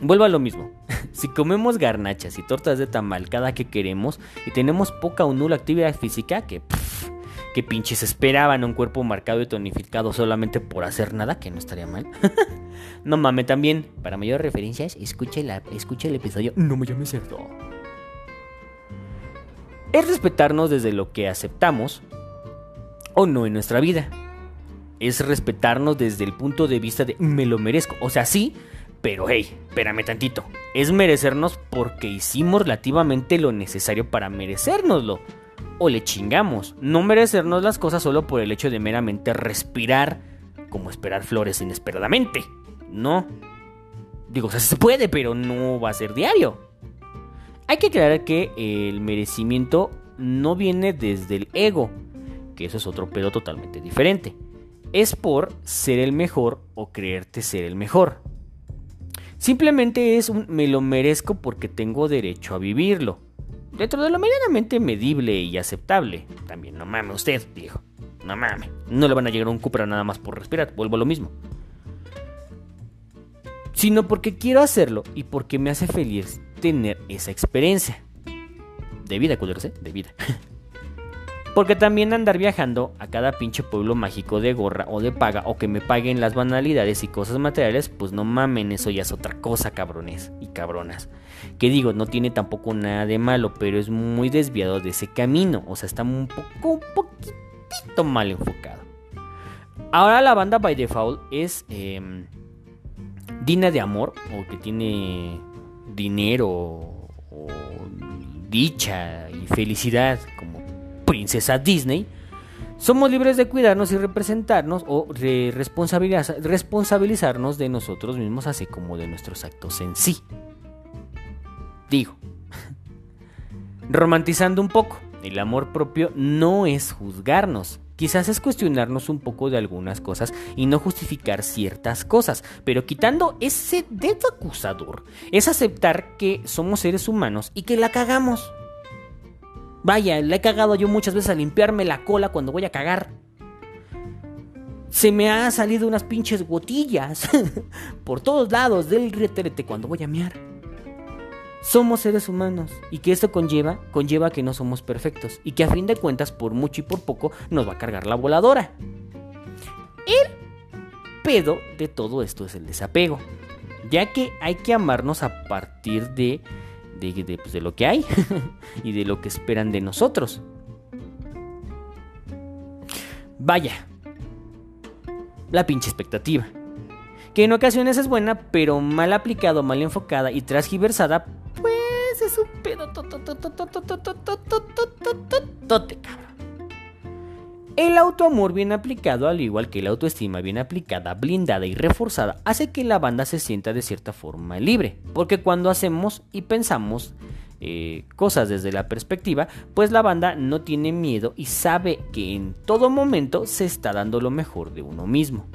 vuelvo a lo mismo. Si comemos garnachas y tortas de tamal cada que queremos y tenemos poca o nula actividad física, que, que pinches esperaban un cuerpo marcado y tonificado solamente por hacer nada, que no estaría mal. no mames, también, para mayores referencias, escuche, la, escuche el episodio No me llames cerdo. Es respetarnos desde lo que aceptamos o no en nuestra vida. Es respetarnos desde el punto de vista de me lo merezco. O sea, sí, pero hey, espérame tantito. Es merecernos porque hicimos relativamente lo necesario para merecérnoslo. O le chingamos. No merecernos las cosas solo por el hecho de meramente respirar, como esperar flores inesperadamente. No. Digo, se puede, pero no va a ser diario. Hay que aclarar que el merecimiento no viene desde el ego, que eso es otro pedo totalmente diferente. Es por ser el mejor o creerte ser el mejor. Simplemente es un me lo merezco porque tengo derecho a vivirlo. Dentro de lo medianamente medible y aceptable. También, no mames usted, viejo. No mames. No le van a llegar un Cupra nada más por respirar. Vuelvo a lo mismo. Sino porque quiero hacerlo y porque me hace feliz tener esa experiencia. De vida, culeros, ¿eh? De vida. Porque también andar viajando a cada pinche pueblo mágico de gorra o de paga o que me paguen las banalidades y cosas materiales, pues no mamen, eso ya es otra cosa, cabrones y cabronas. Que digo, no tiene tampoco nada de malo, pero es muy desviado de ese camino, o sea, está un poco, un poquitito mal enfocado. Ahora la banda By Default es eh, digna de amor o que tiene dinero o dicha y felicidad como princesa Disney, somos libres de cuidarnos y representarnos o responsabilizarnos de nosotros mismos, así como de nuestros actos en sí. Digo, romantizando un poco, el amor propio no es juzgarnos. Quizás es cuestionarnos un poco de algunas cosas y no justificar ciertas cosas, pero quitando ese dedo acusador, es aceptar que somos seres humanos y que la cagamos. Vaya, le he cagado yo muchas veces a limpiarme la cola cuando voy a cagar. Se me han salido unas pinches gotillas por todos lados del retrete cuando voy a mear. Somos seres humanos y que esto conlleva, conlleva que no somos perfectos y que a fin de cuentas por mucho y por poco nos va a cargar la voladora. El pedo de todo esto es el desapego, ya que hay que amarnos a partir de, de, pues, de lo que hay y de lo que esperan de nosotros. Vaya, la pinche expectativa. Que en ocasiones es buena, pero mal aplicado, mal enfocada y transgiversada, pues es un pedo tote. El autoamor bien aplicado, al igual que la autoestima bien aplicada, blindada y reforzada, hace que la banda se sienta de cierta forma libre. Porque cuando hacemos y pensamos eh, cosas desde la perspectiva, pues la banda no tiene miedo y sabe que en todo momento se está dando lo mejor de uno mismo.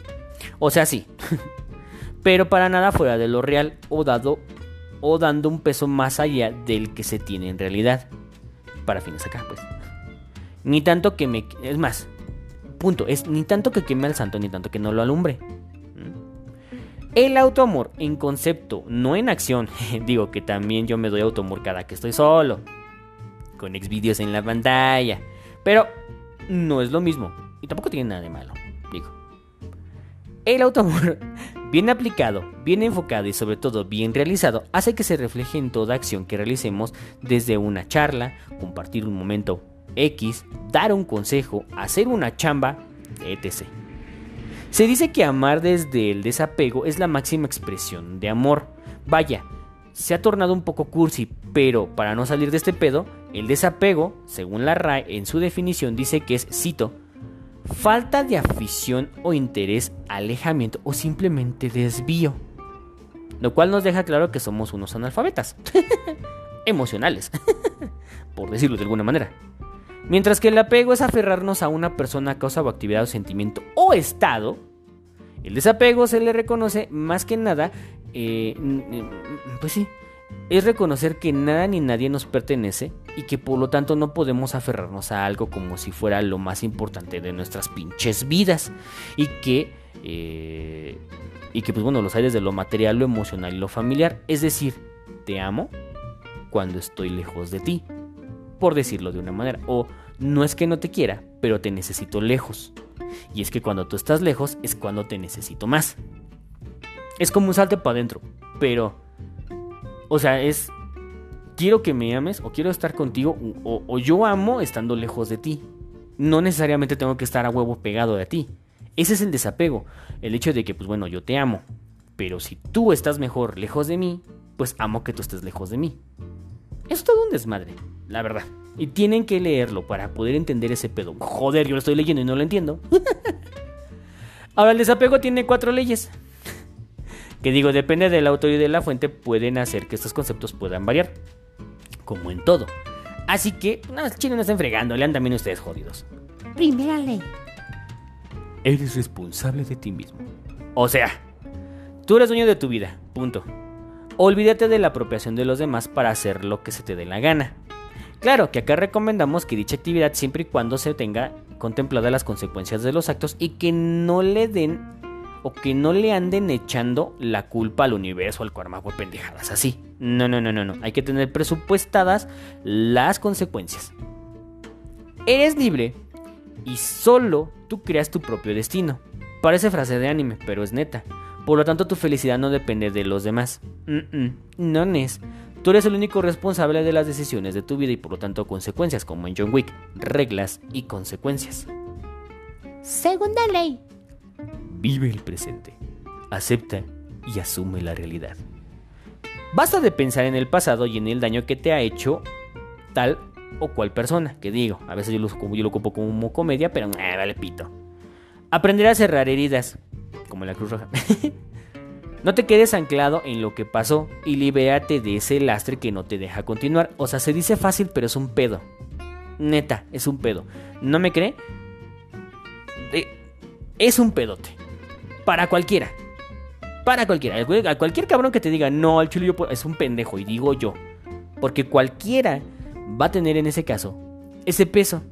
O sea, sí, pero para nada fuera de lo real o dado o dando un peso más allá del que se tiene en realidad. Para fines acá, pues. Ni tanto que me... Es más, punto, es ni tanto que queme al santo, ni tanto que no lo alumbre. El autoamor en concepto, no en acción. Digo que también yo me doy autoamor cada que estoy solo. Con exvideos en la pantalla. Pero no es lo mismo. Y tampoco tiene nada de malo. Digo. El autoamor, bien aplicado, bien enfocado y sobre todo bien realizado, hace que se refleje en toda acción que realicemos desde una charla, compartir un momento X, dar un consejo, hacer una chamba, etc. Se dice que amar desde el desapego es la máxima expresión de amor. Vaya, se ha tornado un poco cursi, pero para no salir de este pedo, el desapego, según la RAE en su definición, dice que es, cito, falta de afición o interés, alejamiento o simplemente desvío. Lo cual nos deja claro que somos unos analfabetas. Emocionales. Por decirlo de alguna manera. Mientras que el apego es aferrarnos a una persona, causa o actividad o sentimiento o estado, el desapego se le reconoce más que nada, eh, pues sí, es reconocer que nada ni nadie nos pertenece y que por lo tanto no podemos aferrarnos a algo como si fuera lo más importante de nuestras pinches vidas. Y que eh, y que pues bueno los aires de lo material, lo emocional y lo familiar, es decir, te amo cuando estoy lejos de ti por decirlo de una manera. O no es que no te quiera, pero te necesito lejos. Y es que cuando tú estás lejos es cuando te necesito más. Es como un salte para adentro, pero... O sea, es... Quiero que me ames o quiero estar contigo o, yo amo estando lejos de ti. No necesariamente tengo que estar a huevo pegado de ti. Ese es el desapego. El hecho de que, pues bueno, yo te amo. Pero si tú estás mejor lejos de mí, pues amo que tú estés lejos de mí. Es todo un desmadre la verdad. Y tienen que leerlo para poder entender ese pedo. Joder, yo lo estoy leyendo y no lo entiendo. Ahora, el desapego tiene cuatro leyes. que digo, depende del autor y de la fuente, pueden hacer que estos conceptos puedan variar. Como en todo. Así que, no, chino no estén fregando, lean también ustedes jodidos. Primera ley. Eres responsable de ti mismo. O sea, tú eres dueño de tu vida, punto. Olvídate de la apropiación de los demás para hacer lo que se te dé la gana. Claro que acá recomendamos que dicha actividad siempre y cuando se tenga contempladas las consecuencias de los actos y que no le den o que no le anden echando la culpa al universo, al karma por pendejadas así. No, no, no, no, no. Hay que tener presupuestadas las consecuencias. Eres libre y solo tú creas tu propio destino. Parece frase de anime, pero es neta. Por lo tanto, tu felicidad no depende de los demás. no es. Tú eres el único responsable de las decisiones de tu vida y por lo tanto consecuencias, como en John Wick, reglas y consecuencias. Segunda ley. Vive el presente. Acepta y asume la realidad. Basta de pensar en el pasado y en el daño que te ha hecho tal o cual persona. Que digo, a veces yo lo, yo lo ocupo como comedia, pero eh, vale pito. Aprender a cerrar heridas, como la Cruz Roja. No te quedes anclado en lo que pasó y libérate de ese lastre que no te deja continuar. O sea, se dice fácil, pero es un pedo. Neta, es un pedo. ¿No me cree? es un pedote. Para cualquiera. Para cualquiera. A cualquier cabrón que te diga, no, el chulo es un pendejo. Y digo yo. Porque cualquiera va a tener en ese caso ese peso.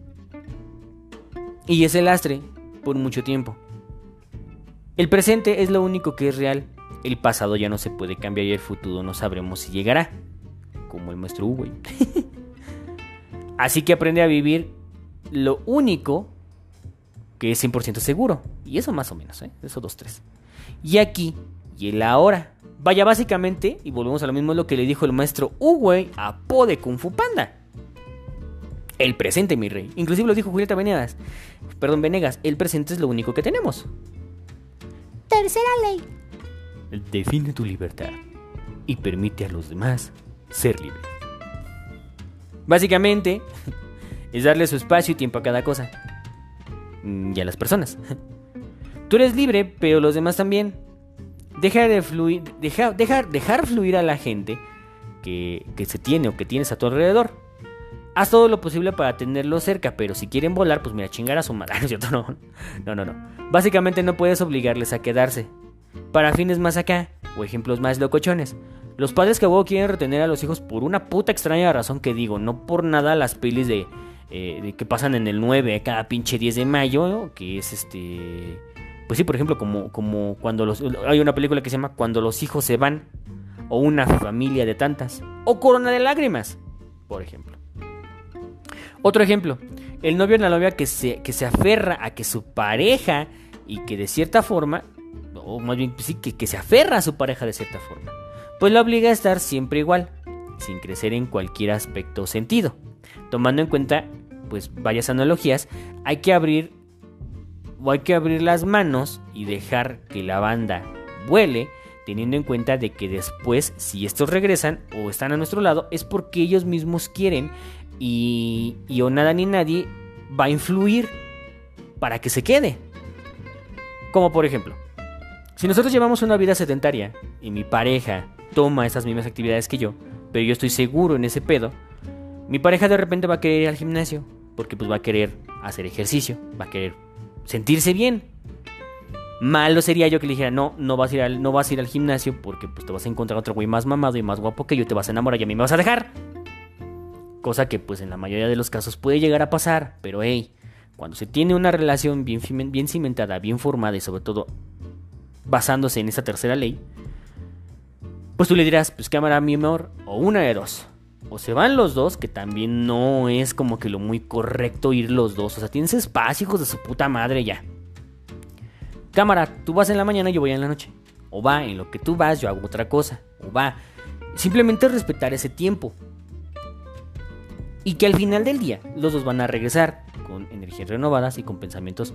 Y ese lastre por mucho tiempo. El presente es lo único que es real. El pasado ya no se puede cambiar y el futuro no sabremos si llegará. Como el maestro Hugo. Así que aprende a vivir lo único que es 100% seguro. Y eso más o menos, ¿eh? Eso dos, tres. Y aquí y el ahora. Vaya, básicamente, y volvemos a lo mismo, lo que le dijo el maestro Uwe a Po de Kung Fu Panda. El presente, mi rey. Inclusive lo dijo Julieta Venegas. Perdón, Venegas. El presente es lo único que tenemos. Tercera ley. Define tu libertad y permite a los demás ser libres. Básicamente, es darle su espacio y tiempo a cada cosa. Mm, y a las personas. Tú eres libre, pero los demás también. Deja de fluir, dejar, dejar fluir a la gente que, que se tiene o que tienes a tu alrededor. Haz todo lo posible para tenerlo cerca, pero si quieren volar, pues mira, chingar a su madre. No, no, no. Básicamente no puedes obligarles a quedarse. Para fines más acá, o ejemplos más locochones. Los padres que vos quieren retener a los hijos por una puta extraña razón que digo, no por nada las pelis de, eh, que pasan en el 9 cada pinche 10 de mayo, que es este... Pues sí, por ejemplo, como, como cuando los... Hay una película que se llama Cuando los hijos se van, o una familia de tantas, o Corona de Lágrimas, por ejemplo. Otro ejemplo, el novio o la novia que se, que se aferra a que su pareja y que de cierta forma, o más bien sí, que, que se aferra a su pareja de cierta forma, pues la obliga a estar siempre igual, sin crecer en cualquier aspecto o sentido. Tomando en cuenta, pues varias analogías, hay que abrir o hay que abrir las manos y dejar que la banda vuele, teniendo en cuenta de que después, si estos regresan o están a nuestro lado, es porque ellos mismos quieren y, y o nada ni nadie va a influir para que se quede. Como por ejemplo, si nosotros llevamos una vida sedentaria y mi pareja toma esas mismas actividades que yo, pero yo estoy seguro en ese pedo, mi pareja de repente va a querer ir al gimnasio, porque pues va a querer hacer ejercicio, va a querer sentirse bien. Malo sería yo que le dijera, no, no vas a ir al, no vas a ir al gimnasio porque pues te vas a encontrar otro güey más mamado y más guapo que yo, te vas a enamorar y a mí me vas a dejar. Cosa que pues en la mayoría de los casos puede llegar a pasar, pero hey, cuando se tiene una relación bien, bien cimentada, bien formada y sobre todo basándose en esa tercera ley, pues tú le dirás, pues cámara mi amor, o una de dos. O se van los dos, que también no es como que lo muy correcto ir los dos. O sea, tienes espacio, hijos de su puta madre ya. Cámara, tú vas en la mañana yo voy en la noche. O va, en lo que tú vas yo hago otra cosa. O va. Simplemente respetar ese tiempo. Y que al final del día los dos van a regresar con energías renovadas y con pensamientos,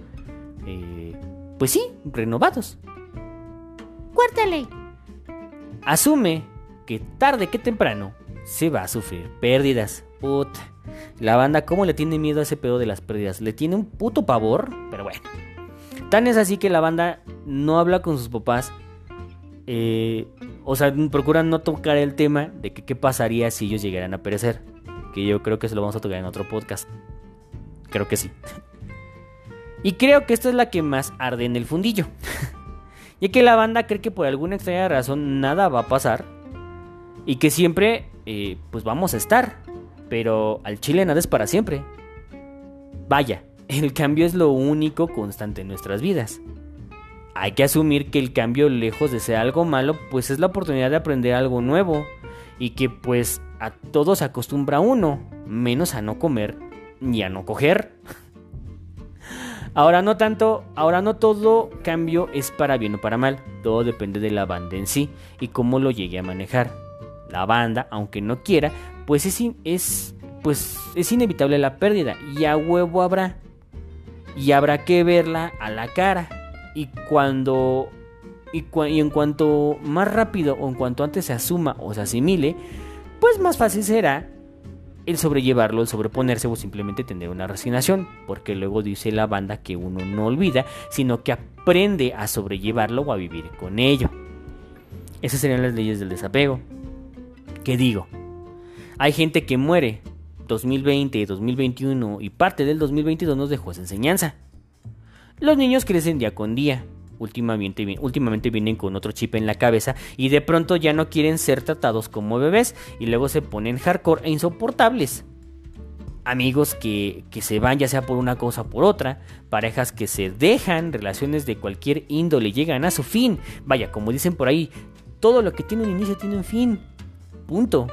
eh, pues sí, renovados. Cuarta. Asume que tarde que temprano se va a sufrir pérdidas. Puta. La banda, ¿cómo le tiene miedo a ese pedo de las pérdidas? Le tiene un puto pavor, pero bueno. Tan es así que la banda no habla con sus papás. Eh, o sea, procuran no tocar el tema de que qué pasaría si ellos llegaran a perecer. Que yo creo que se lo vamos a tocar en otro podcast. Creo que sí. Y creo que esta es la que más arde en el fundillo. ya que la banda cree que por alguna extraña razón nada va a pasar. Y que siempre, eh, pues vamos a estar. Pero al chile nada es para siempre. Vaya, el cambio es lo único constante en nuestras vidas. Hay que asumir que el cambio, lejos de ser algo malo, pues es la oportunidad de aprender algo nuevo. Y que pues a todo se acostumbra uno, menos a no comer ni a no coger. Ahora no tanto, ahora no todo cambio es para bien o para mal, todo depende de la banda en sí y cómo lo llegue a manejar. La banda, aunque no quiera, pues es, es, pues es inevitable la pérdida y a huevo habrá. Y habrá que verla a la cara. Y cuando y, en cuanto más rápido o en cuanto antes se asuma o se asimile, pues más fácil será el sobrellevarlo, el sobreponerse o simplemente tener una resignación, porque luego dice la banda que uno no olvida, sino que aprende a sobrellevarlo o a vivir con ello. Esas serían las leyes del desapego. ¿Qué digo? Hay gente que muere 2020, 2021 y parte del 2022 nos dejó esa enseñanza. Los niños crecen día con día, últimamente, vienen con otro chip en la cabeza y de pronto ya no quieren ser tratados como bebés y luego se ponen hardcore e insoportables. amigos que, que, se van ya sea por una cosa o por otra, parejas que se dejan, relaciones de cualquier índole llegan a su fin. Vaya, como dicen por ahí, todo lo que tiene un inicio tiene un fin. Punto.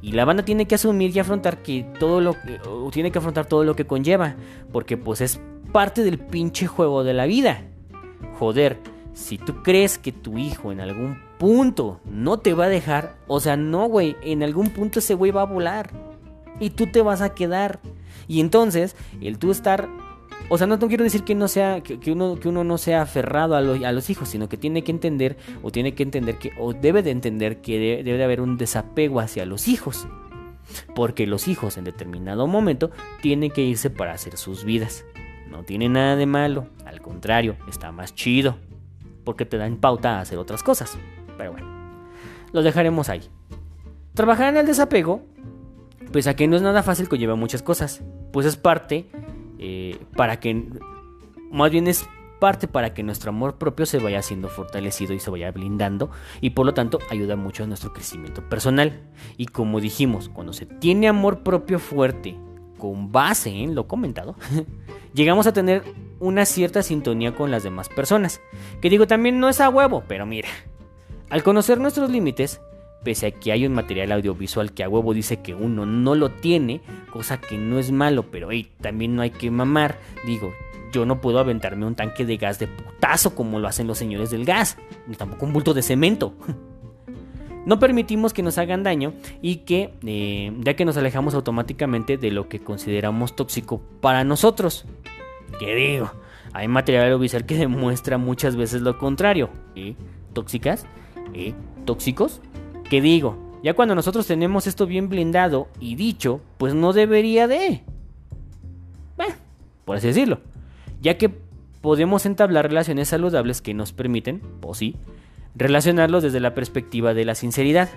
Y la banda tiene que asumir y afrontar que todo lo que tiene que afrontar todo lo que conlleva, porque pues es parte del pinche juego de la vida. Joder, si tú crees que tu hijo en algún punto no te va a dejar, o sea, no, güey, en algún punto ese güey va a volar y tú te vas a quedar. Y entonces, el tú estar o sea, no, quiero decir que no sea que, uno, que uno no sea aferrado a, a, los hijos, sino que tiene que entender o tiene que entender que o debe de entender que debe, de haber un desapego hacia los hijos. Porque los hijos en determinado momento tienen que irse para hacer sus vidas. No tiene nada de malo, al contrario, está más chido. Porque te dan pauta a hacer otras cosas. Pero bueno, lo dejaremos ahí. Trabajar en el desapego, pues aquí no es nada fácil, conlleva muchas cosas. Pues es parte eh, para que, más bien es parte para que nuestro amor propio se vaya siendo fortalecido y se vaya blindando y por lo tanto ayuda mucho a nuestro crecimiento personal. Y como dijimos, cuando se tiene amor propio fuerte, con base en lo comentado, llegamos a tener una cierta sintonía con las demás personas. Que digo, también no es a huevo, pero mira, al conocer nuestros límites, pese a que hay un material audiovisual que a huevo dice que uno no lo tiene, cosa que no es malo, pero también no hay que mamar. Digo, yo no puedo aventarme un tanque de gas de putazo como lo hacen los señores del gas, ni tampoco un bulto de cemento. No permitimos que nos hagan daño y que, eh, ya que nos alejamos automáticamente de lo que consideramos tóxico para nosotros. ¿Qué digo? Hay material audiovisual que demuestra muchas veces lo contrario. ¿Eh? ¿Tóxicas? ¿Eh? ¿Tóxicos? ¿Qué digo? Ya cuando nosotros tenemos esto bien blindado y dicho, pues no debería de. Bueno, por así decirlo. Ya que podemos entablar relaciones saludables que nos permiten, o sí, relacionarlos desde la perspectiva de la sinceridad.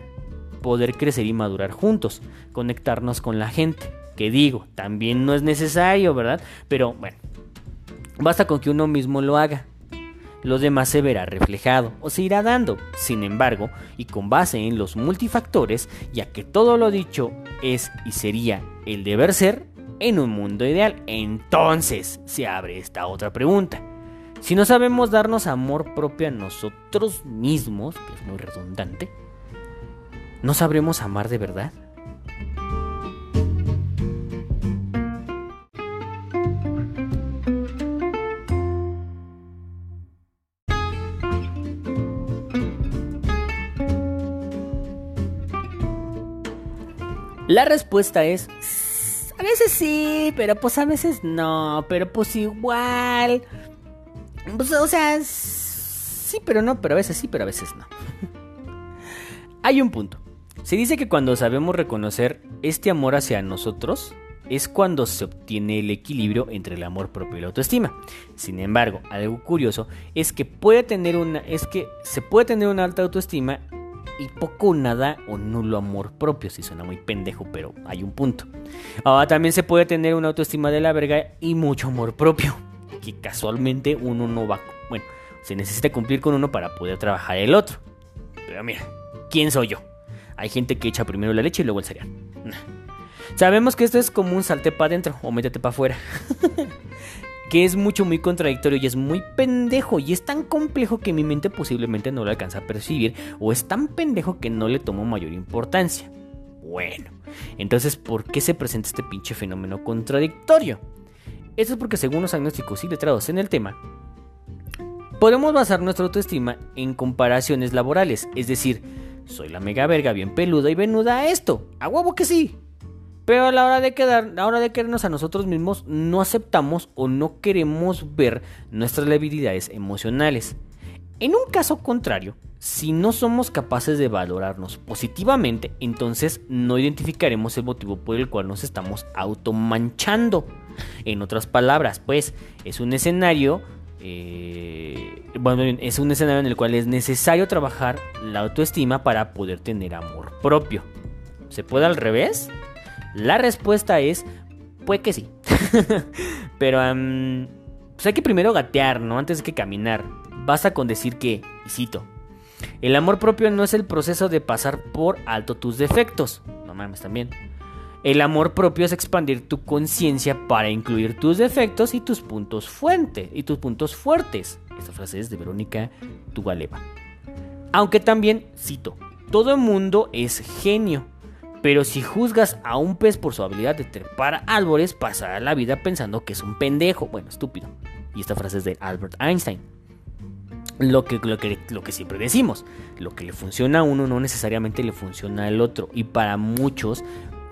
Poder crecer y madurar juntos, conectarnos con la gente. Que digo, también no es necesario, ¿verdad? Pero bueno, basta con que uno mismo lo haga lo demás se verá reflejado o se irá dando. Sin embargo, y con base en los multifactores, ya que todo lo dicho es y sería el deber ser en un mundo ideal, entonces se abre esta otra pregunta. Si no sabemos darnos amor propio a nosotros mismos, que es muy redundante, ¿no sabremos amar de verdad? La respuesta es, a veces sí, pero pues a veces no, pero pues igual. Pues, o sea, sí, pero no, pero a veces sí, pero a veces no. Hay un punto. Se dice que cuando sabemos reconocer este amor hacia nosotros, es cuando se obtiene el equilibrio entre el amor propio y la autoestima. Sin embargo, algo curioso es que puede tener una es que se puede tener una alta autoestima y poco nada o nulo amor propio, si suena muy pendejo, pero hay un punto. Ahora también se puede tener una autoestima de la verga y mucho amor propio, que casualmente uno no va, bueno, se necesita cumplir con uno para poder trabajar el otro. Pero mira, ¿quién soy yo? Hay gente que echa primero la leche y luego el cereal. Sabemos que esto es como un salte para adentro o métete para afuera. que es mucho, muy contradictorio y es muy pendejo y es tan complejo que mi mente posiblemente no lo alcanza a percibir o es tan pendejo que no le tomo mayor importancia. Bueno, entonces, ¿por qué se presenta este pinche fenómeno contradictorio? Eso es porque según los agnósticos y letrados en el tema, podemos basar nuestra autoestima en comparaciones laborales, es decir, soy la mega verga bien peluda y venuda a esto, a huevo que sí, pero a la hora de quedar, a la hora de querernos a nosotros mismos, no aceptamos o no queremos ver nuestras debilidades emocionales. En un caso contrario, si no somos capaces de valorarnos positivamente, entonces no identificaremos el motivo por el cual nos estamos automanchando. En otras palabras, pues es un escenario, eh, bueno, es un escenario en el cual es necesario trabajar la autoestima para poder tener amor propio. ¿Se puede al revés? La respuesta es, pues que sí. Pero pues hay que primero gatear, ¿no? Antes que caminar. Basta con decir que, y cito, el amor propio no es el proceso de pasar por alto tus defectos. No mames, también. El amor propio es expandir tu conciencia para incluir tus defectos y tus puntos fuentes y tus puntos fuertes. Esta frase es de Verónica Tugaleva. Aunque también, cito, todo el mundo es genio, pero si juzgas a un pez por su habilidad de trepar árboles, pasará la vida pensando que es un pendejo, bueno, estúpido. Y esta frase es de Albert Einstein. Lo que siempre decimos, lo que le funciona a uno no necesariamente le funciona al otro. Y para muchos,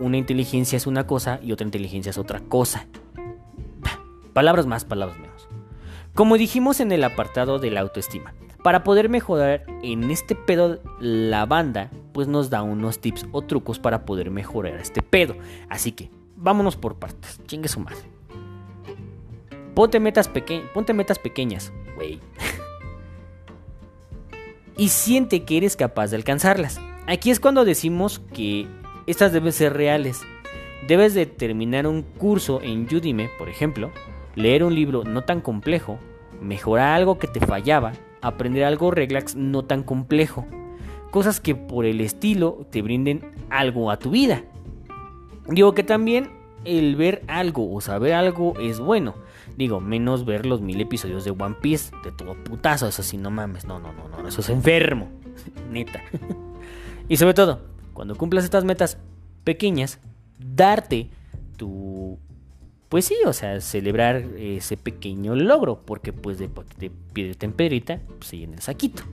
una inteligencia es una cosa y otra inteligencia es otra cosa. Palabras más, palabras menos. Como dijimos en el apartado de la autoestima, para poder mejorar en este pedo la banda, pues nos da unos tips o trucos para poder mejorar este pedo. Así que, vámonos por partes. Chingue su madre. Ponte metas, ponte metas pequeñas, güey. y siente que eres capaz de alcanzarlas. Aquí es cuando decimos que estas deben ser reales. Debes de terminar un curso en Udemy, por ejemplo, leer un libro no tan complejo, mejorar algo que te fallaba, aprender algo relax no tan complejo. Cosas que por el estilo te brinden algo a tu vida. Digo que también el ver algo o saber algo es bueno. Digo, menos ver los mil episodios de One Piece de todo putazo. Eso sí, no mames. No, no, no, no. Eso es enfermo. Neta. y sobre todo, cuando cumplas estas metas pequeñas, darte tu... Pues sí, o sea, celebrar ese pequeño logro, porque pues de, de piedrita en pedrita pues, se llena el saquito.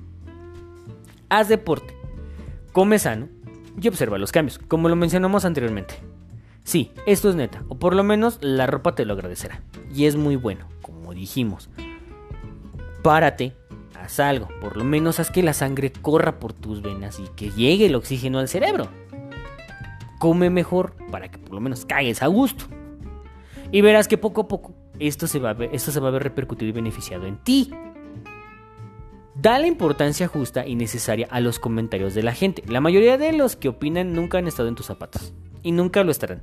Haz deporte, come sano y observa los cambios, como lo mencionamos anteriormente. Sí, esto es neta, o por lo menos la ropa te lo agradecerá. Y es muy bueno, como dijimos. Párate, haz algo, por lo menos haz que la sangre corra por tus venas y que llegue el oxígeno al cerebro. Come mejor para que por lo menos cagues a gusto. Y verás que poco a poco esto se va a ver, esto se va a ver repercutido y beneficiado en ti. Da la importancia justa y necesaria a los comentarios de la gente. La mayoría de los que opinan nunca han estado en tus zapatos. Y nunca lo estarán.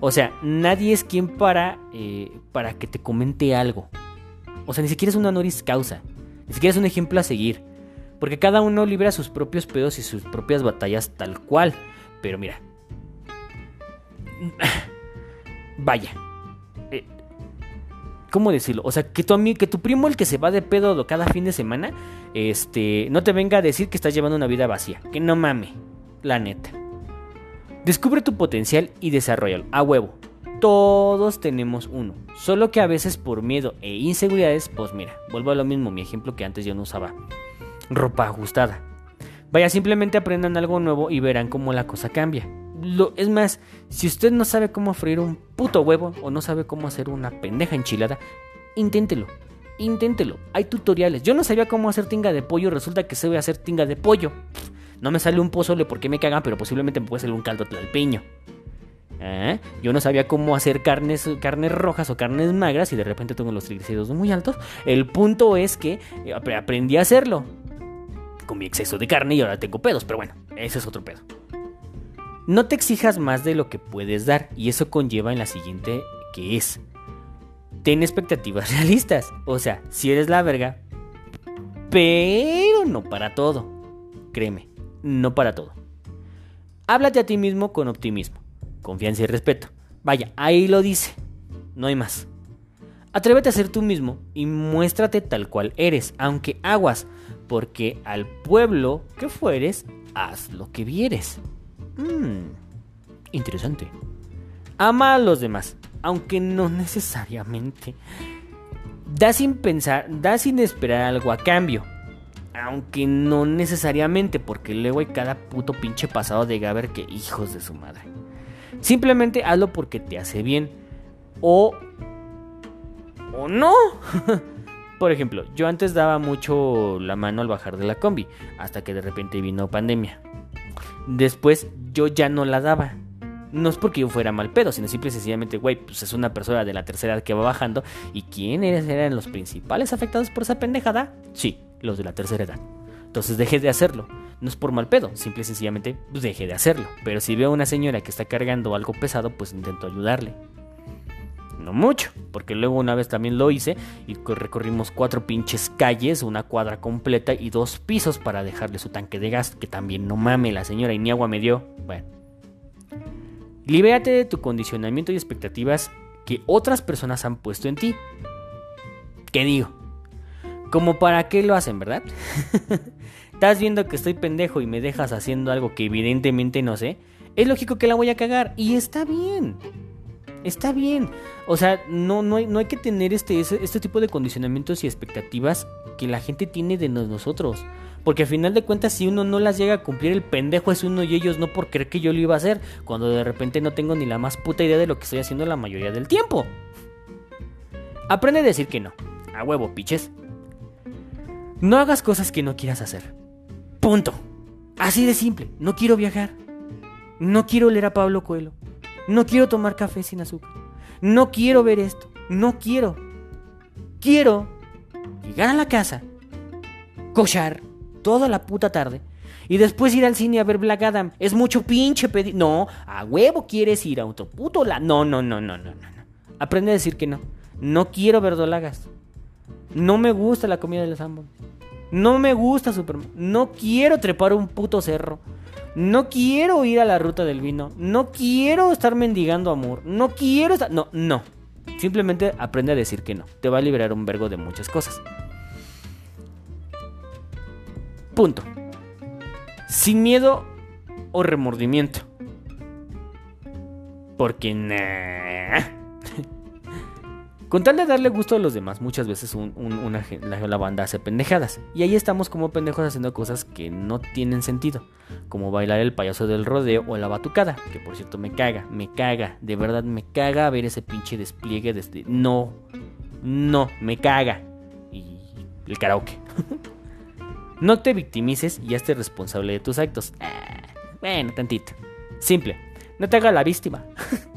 O sea, nadie es quien para, eh, para que te comente algo. O sea, ni siquiera es una honoris causa. Ni siquiera es un ejemplo a seguir. Porque cada uno libra sus propios pedos y sus propias batallas tal cual. Pero mira. Vaya. Eh, ¿Cómo decirlo? O sea, que tu, que tu primo, el que se va de pedo cada fin de semana, este, no te venga a decir que estás llevando una vida vacía. Que no mame. La neta. Descubre tu potencial y desarrollalo. A huevo todos tenemos uno. Solo que a veces por miedo e inseguridades, pues mira, vuelvo a lo mismo, mi ejemplo que antes yo no usaba ropa ajustada. Vaya, simplemente aprendan algo nuevo y verán cómo la cosa cambia. Lo, es más, si usted no sabe cómo freír un puto huevo o no sabe cómo hacer una pendeja enchilada, inténtelo. Inténtelo. Hay tutoriales. Yo no sabía cómo hacer tinga de pollo, resulta que sé hacer tinga de pollo. No me sale un pozole porque me cagan, pero posiblemente me puede salir un caldo tlalpeño. ¿Eh? Yo no sabía cómo hacer carnes, carnes rojas o carnes magras y de repente tengo los triglicéridos muy altos. El punto es que eh, aprendí a hacerlo. Con mi exceso de carne y ahora tengo pedos, pero bueno, ese es otro pedo. No te exijas más de lo que puedes dar y eso conlleva en la siguiente que es. Ten expectativas realistas. O sea, si eres la verga, pero no para todo. Créeme, no para todo. Háblate a ti mismo con optimismo confianza y respeto. Vaya, ahí lo dice. No hay más. Atrévete a ser tú mismo y muéstrate tal cual eres, aunque aguas, porque al pueblo que fueres, haz lo que vieres. Mmm, interesante. Ama a los demás, aunque no necesariamente. Da sin pensar, da sin esperar algo a cambio. Aunque no necesariamente, porque luego hay cada puto pinche pasado de Gaber que hijos de su madre. Simplemente hazlo porque te hace bien. O... O no. Por ejemplo, yo antes daba mucho la mano al bajar de la combi, hasta que de repente vino pandemia. Después yo ya no la daba. No es porque yo fuera mal pedo, sino simple y sencillamente, güey, pues es una persona de la tercera edad que va bajando. ¿Y quiénes eran los principales afectados por esa pendejada? Sí, los de la tercera edad. Entonces dejé de hacerlo. No es por mal pedo, simple y sencillamente pues de hacerlo. Pero si veo a una señora que está cargando algo pesado, pues intento ayudarle. No mucho, porque luego una vez también lo hice y recorrimos cuatro pinches calles, una cuadra completa y dos pisos para dejarle su tanque de gas, que también no mame la señora y ni agua me dio. Bueno. Libérate de tu condicionamiento y expectativas que otras personas han puesto en ti. ¿Qué digo? Como para qué lo hacen, ¿verdad? Estás viendo que estoy pendejo y me dejas haciendo algo que evidentemente no sé. Es lógico que la voy a cagar y está bien. Está bien. O sea, no, no, hay, no hay que tener este, este tipo de condicionamientos y expectativas que la gente tiene de nosotros. Porque al final de cuentas, si uno no las llega a cumplir, el pendejo es uno y ellos no por creer que yo lo iba a hacer. Cuando de repente no tengo ni la más puta idea de lo que estoy haciendo la mayoría del tiempo. Aprende a decir que no. A huevo, piches. No hagas cosas que no quieras hacer. Punto. Así de simple. No quiero viajar. No quiero leer a Pablo Coelho. No quiero tomar café sin azúcar. No quiero ver esto. No quiero. Quiero llegar a la casa, cochar toda la puta tarde y después ir al cine a ver Black Adam. Es mucho pinche pedir. No, a huevo quieres ir a otro puto la. No, no, no, no, no, no. Aprende a decir que no. No quiero ver dolagas. No me gusta la comida de los ambos. No me gusta Superman. No quiero trepar un puto cerro. No quiero ir a la ruta del vino. No quiero estar mendigando amor. No quiero estar... No, no. Simplemente aprende a decir que no. Te va a liberar un vergo de muchas cosas. Punto. Sin miedo o remordimiento. Porque nah. Con tal de darle gusto a los demás, muchas veces una, la, banda hace pendejadas. Y ahí estamos como pendejos haciendo cosas que no tienen sentido. Como bailar el payaso del rodeo o la batucada. Que por cierto me caga, me caga. De verdad me caga ver ese pinche despliegue desde... No, no, me caga. Y el karaoke. no te victimices y hazte responsable de tus actos. Ah, bueno, tantito. Simple. No te haga la víctima.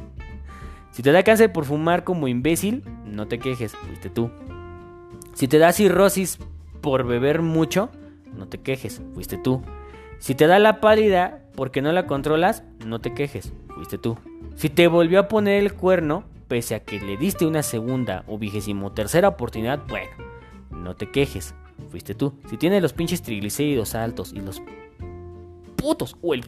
Si te da cáncer por fumar como imbécil, no te quejes, fuiste tú. Si te da cirrosis por beber mucho, no te quejes, fuiste tú. Si te da la pálida porque no la controlas, no te quejes, fuiste tú. Si te volvió a poner el cuerno, pese a que le diste una segunda o vigésimo tercera oportunidad, bueno, no te quejes, fuiste tú. Si tienes los pinches triglicéridos altos y los putos o el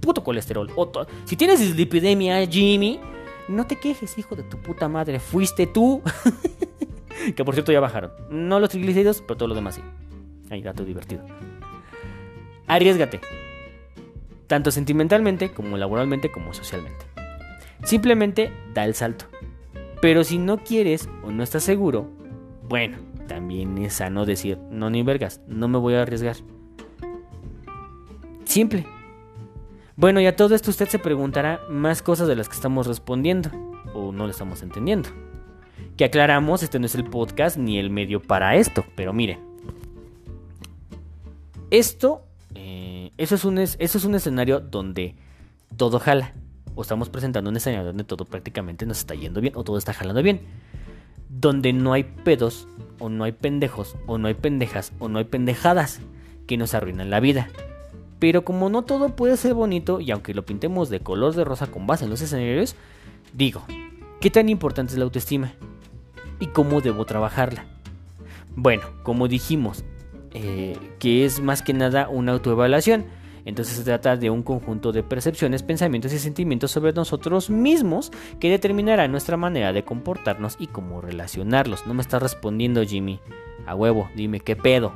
puto colesterol, o si tienes dislipidemia, Jimmy, no te quejes, hijo de tu puta madre. Fuiste tú. que por cierto ya bajaron. No los triglicéridos, pero todo lo demás sí. Ahí, dato divertido. Arriesgate. Tanto sentimentalmente, como laboralmente, como socialmente. Simplemente da el salto. Pero si no quieres o no estás seguro, bueno, también es sano decir, no ni vergas, no me voy a arriesgar. Simple. Bueno, y a todo esto usted se preguntará más cosas de las que estamos respondiendo o no le estamos entendiendo. Que aclaramos, este no es el podcast ni el medio para esto, pero mire. Esto, eh, eso, es un, eso es un escenario donde todo jala. O estamos presentando un escenario donde todo prácticamente nos está yendo bien o todo está jalando bien. Donde no hay pedos, o no hay pendejos, o no hay pendejas, o no hay pendejadas que nos arruinan la vida. Pero como no todo puede ser bonito, y aunque lo pintemos de color de rosa con base en los escenarios, digo, ¿qué tan importante es la autoestima? ¿Y cómo debo trabajarla? Bueno, como dijimos, eh, que es más que nada una autoevaluación. Entonces se trata de un conjunto de percepciones, pensamientos y sentimientos sobre nosotros mismos que determinará nuestra manera de comportarnos y cómo relacionarlos. No me estás respondiendo, Jimmy. A huevo, dime qué pedo.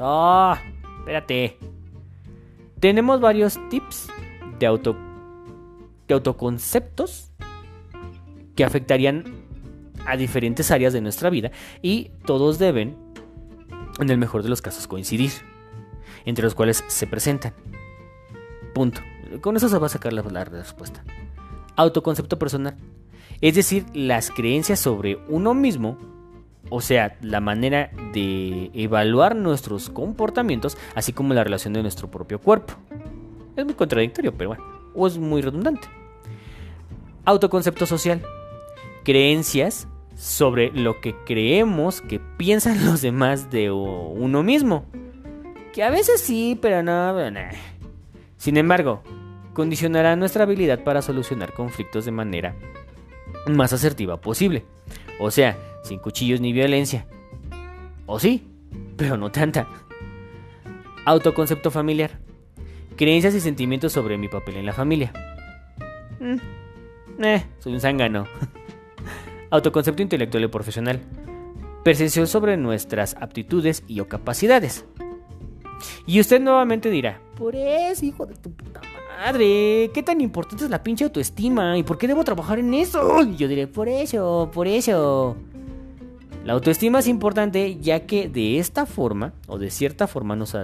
¡oh! Espérate. Tenemos varios tips de, auto, de autoconceptos que afectarían a diferentes áreas de nuestra vida y todos deben, en el mejor de los casos, coincidir, entre los cuales se presentan. Punto. Con eso se va a sacar la, la respuesta. Autoconcepto personal. Es decir, las creencias sobre uno mismo o sea, la manera de evaluar nuestros comportamientos, así como la relación de nuestro propio cuerpo. Es muy contradictorio, pero bueno, o es muy redundante. Autoconcepto social. Creencias sobre lo que creemos que piensan los demás de uno mismo. Que a veces sí, pero no. Sin embargo, condicionará nuestra habilidad para solucionar conflictos de manera más asertiva posible. O sea, sin cuchillos ni violencia. O sí, pero no tanta. Autoconcepto familiar. Creencias y sentimientos sobre mi papel en la familia. Mm, Eh, soy un zángano. Autoconcepto intelectual y profesional. Percepción sobre nuestras aptitudes y o capacidades. Y usted nuevamente dirá, por eso, hijo de tu puta madre, ¿qué tan importante es la pinche autoestima? ¿Y por qué debo trabajar en eso? Y yo diré, por eso, por eso. La autoestima es importante ya que de esta forma o de cierta forma nos,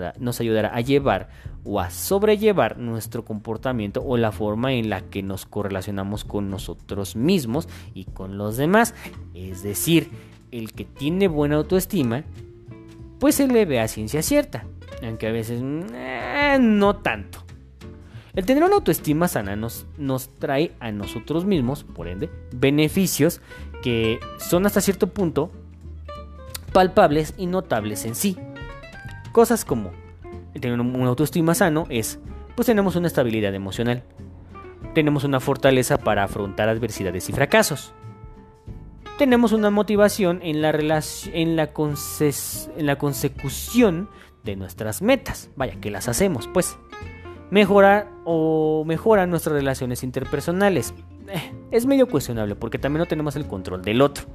ayudará a llevar o a sobrellevar nuestro comportamiento o la forma en la que nos correlacionamos con nosotros mismos y con los demás. Es decir, el que tiene buena autoestima, pues se le ve a ciencia cierta, aunque a veces eh, no tanto. El tener una autoestima sana nos, nos trae a nosotros mismos, por ende, beneficios que son hasta cierto punto palpables y notables en sí. Cosas como tener un autoestima sano es, pues tenemos una estabilidad emocional. Tenemos una fortaleza para afrontar adversidades y fracasos. Tenemos una motivación en la, en en la consecución de nuestras metas. Vaya, que las hacemos, pues. Mejorar o mejorar nuestras relaciones interpersonales. Eh, es medio cuestionable porque también no tenemos el control del otro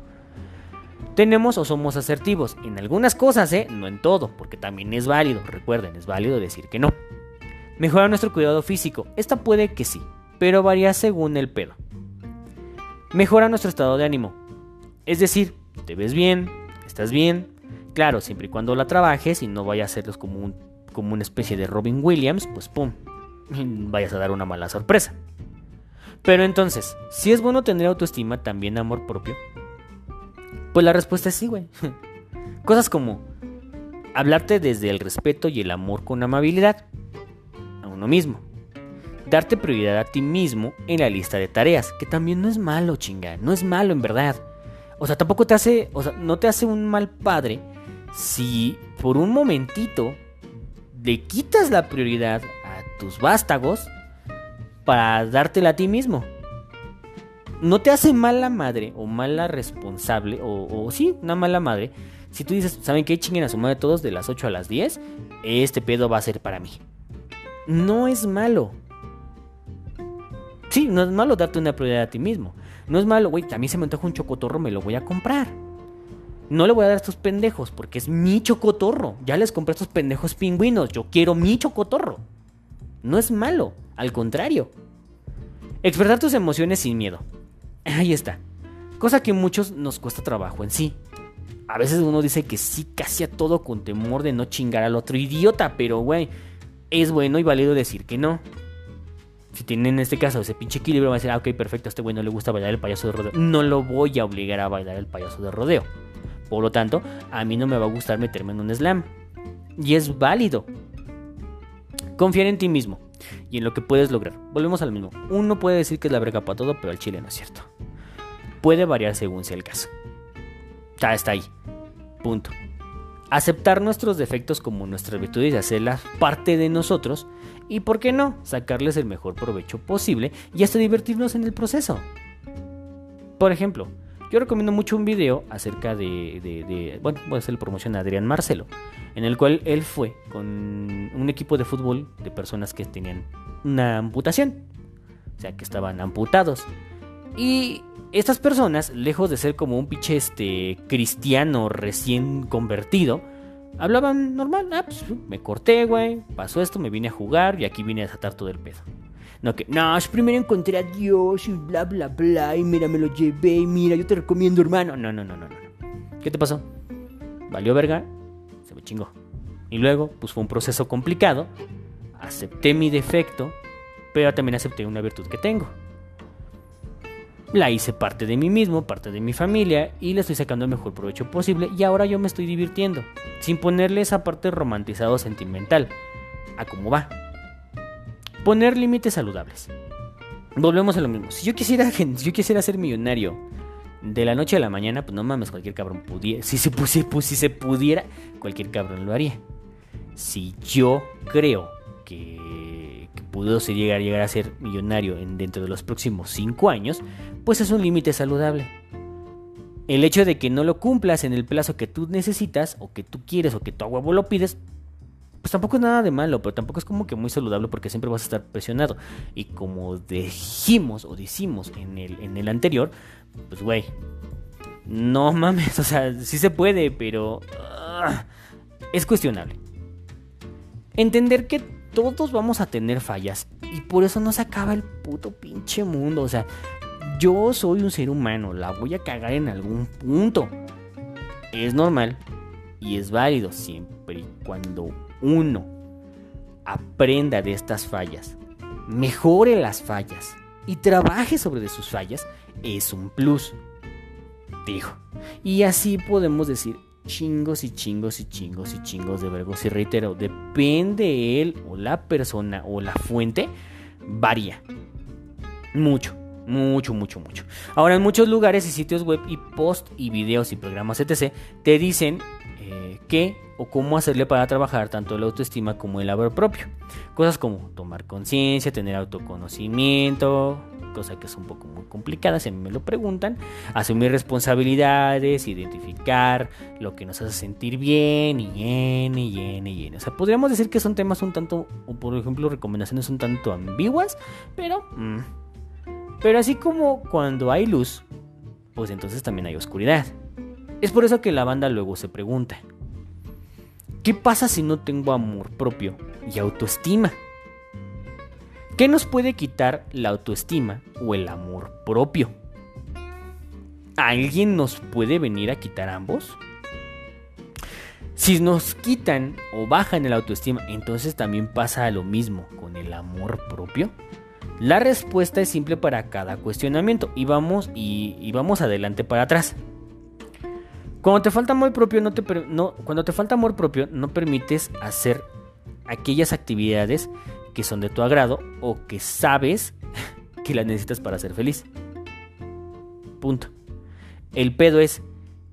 tenemos o somos asertivos. En algunas cosas, ¿eh? No en todo, porque también es válido. Recuerden, es válido decir que no. Mejora nuestro cuidado físico. Esta puede que sí, pero varía según el pedo. Mejora nuestro estado de ánimo. Es decir, te ves bien, estás bien. Claro, siempre y cuando la trabajes y no vayas a hacerlos como, un, como una especie de Robin Williams, pues pum, vayas a dar una mala sorpresa. Pero entonces, si es bueno tener autoestima, también amor propio, pues la respuesta es sí, güey. Cosas como hablarte desde el respeto y el amor con amabilidad a uno mismo. Darte prioridad a ti mismo en la lista de tareas, que también no es malo, chinga, no es malo en verdad. O sea, tampoco te hace, o sea, no te hace un mal padre si por un momentito le quitas la prioridad a tus vástagos para dártela a ti mismo no te hace mala madre o mala responsable, o, sí, una mala madre, si tú dices, ¿saben qué? Chinguen a su madre todos de las 8 a las 10, este pedo va a ser para mí. No es malo. Sí, no es malo darte una prioridad a ti mismo. No es malo, güey, a mí se me antoja un chocotorro, me lo voy a comprar. No le voy a dar a estos pendejos porque es mi chocotorro. Ya les compré estos pendejos pingüinos. Yo quiero mi chocotorro. No es malo, al contrario. Expresar tus emociones sin miedo. Ahí está. Cosa que muchos nos cuesta trabajo en sí. A veces uno dice que sí, casi a todo con temor de no chingar al otro idiota, pero güey, es bueno y válido decir que no. Si tienen en este caso ese pinche equilibrio, van a decir, ah, ok, perfecto, a este güey no le gusta bailar el payaso de rodeo. No lo voy a obligar a bailar el payaso de rodeo. Por lo tanto, a mí no me va a gustar meterme en un slam. Y es válido. Confiar en ti mismo y en lo que puedes lograr. Volvemos al mismo. Uno puede decir que es la verga para todo, pero el chile no es cierto. Puede variar según sea el caso. Está ahí. Punto. Aceptar nuestros defectos como nuestras virtudes y hacerlas parte de nosotros. Y por qué no, sacarles el mejor provecho posible y hasta divertirnos en el proceso. Por ejemplo, yo recomiendo mucho un video acerca de, bueno, voy a hacer promoción a Adrián Marcelo, en el cual él fue con un equipo de fútbol de personas que tenían una amputación, o sea, que estaban amputados. Y estas personas, lejos de ser como un pinche este, cristiano recién convertido, hablaban normal, ah, pues me corté, güey, pasó esto, me vine a jugar y aquí vine a desatar todo el pedo. No, que, no, primero encontré a Dios y bla, bla, bla, y mira, me lo llevé, y mira, yo te recomiendo, hermano. No, no, no, no, no. ¿Qué te pasó? ¿Valió verga? Se me chingó. Y luego, pues fue un proceso complicado. Acepté mi defecto, pero también acepté una virtud que tengo. La hice parte de mí mismo, parte de mi familia, y le estoy sacando el mejor provecho posible, y ahora yo me estoy divirtiendo, sin ponerle esa parte romantizada o sentimental, a cómo va. Poner límites saludables. Volvemos a lo mismo. Si yo quisiera, si yo quisiera ser millonario de la noche a la mañana, pues no mames, cualquier cabrón pudiera. Si se, pues, pudiera, cualquier cabrón lo haría. Si yo creo que, que puedo llegar, llegar a ser millonario en, dentro de los próximos 5 años, pues es un límite saludable. El hecho de que no lo cumplas en el plazo que tú necesitas, o que tú quieres, o que tu huevo lo pides, pues tampoco es nada de malo, pero tampoco es como que muy saludable porque siempre vas a estar presionado. Y como dijimos o decimos en el, en el anterior, pues güey, no mames, o sea, sí se puede, pero ah, es cuestionable. Entender que todos vamos a tener fallas y por eso no se acaba el puto pinche mundo, o sea, yo soy un ser humano, la voy a cagar en algún punto. Es normal y es válido siempre y cuando uno aprenda de estas fallas, mejore las fallas y trabaje sobre sus fallas, es un plus. Dijo. Y así podemos decir chingos y chingos y chingos y chingos de verbos. Y reitero, depende él o la persona o la fuente, varía. Mucho, mucho, mucho, mucho. Ahora en muchos lugares y sitios web y post y videos y programas etc. te dicen eh, qué o cómo hacerle para trabajar tanto la autoestima como el amor propio. Cosas como tomar conciencia, tener autoconocimiento, cosa que es un poco muy complicada si a mí me lo preguntan, asumir responsabilidades, identificar lo que nos hace sentir bien y y y y O sea, podríamos decir que son temas un tanto, o por ejemplo, recomendaciones un tanto ambiguas, pero... Mm, pero así como cuando hay luz, pues entonces también hay oscuridad. Es por eso que la banda luego se pregunta, ¿qué pasa si no tengo amor propio y autoestima? ¿Qué nos puede quitar la autoestima o el amor propio? ¿Alguien nos puede venir a quitar ambos? Si nos quitan o bajan el autoestima, entonces también pasa lo mismo con el amor propio. La respuesta es simple para cada cuestionamiento y vamos y vamos adelante para atrás. Cuando te falta amor propio, no te, no, cuando te falta amor propio, no permites hacer aquellas actividades que son de tu agrado o que sabes que las necesitas para ser feliz. Punto. El pedo es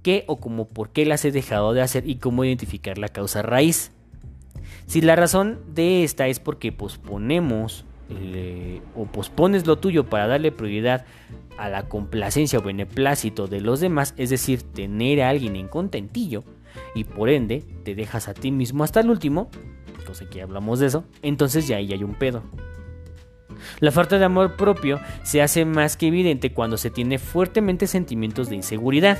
qué o cómo por qué las he dejado de hacer y cómo identificar la causa raíz. Si la razón de esta es porque posponemos eh, o pospones lo tuyo para darle prioridad a la complacencia o beneplácito de los demás, es decir, tener a alguien en contentillo, y por ende te dejas a ti mismo hasta el último, entonces que hablamos de eso, entonces ya ahí hay un pedo. La falta de amor propio se hace más que evidente cuando se tiene fuertemente sentimientos de inseguridad,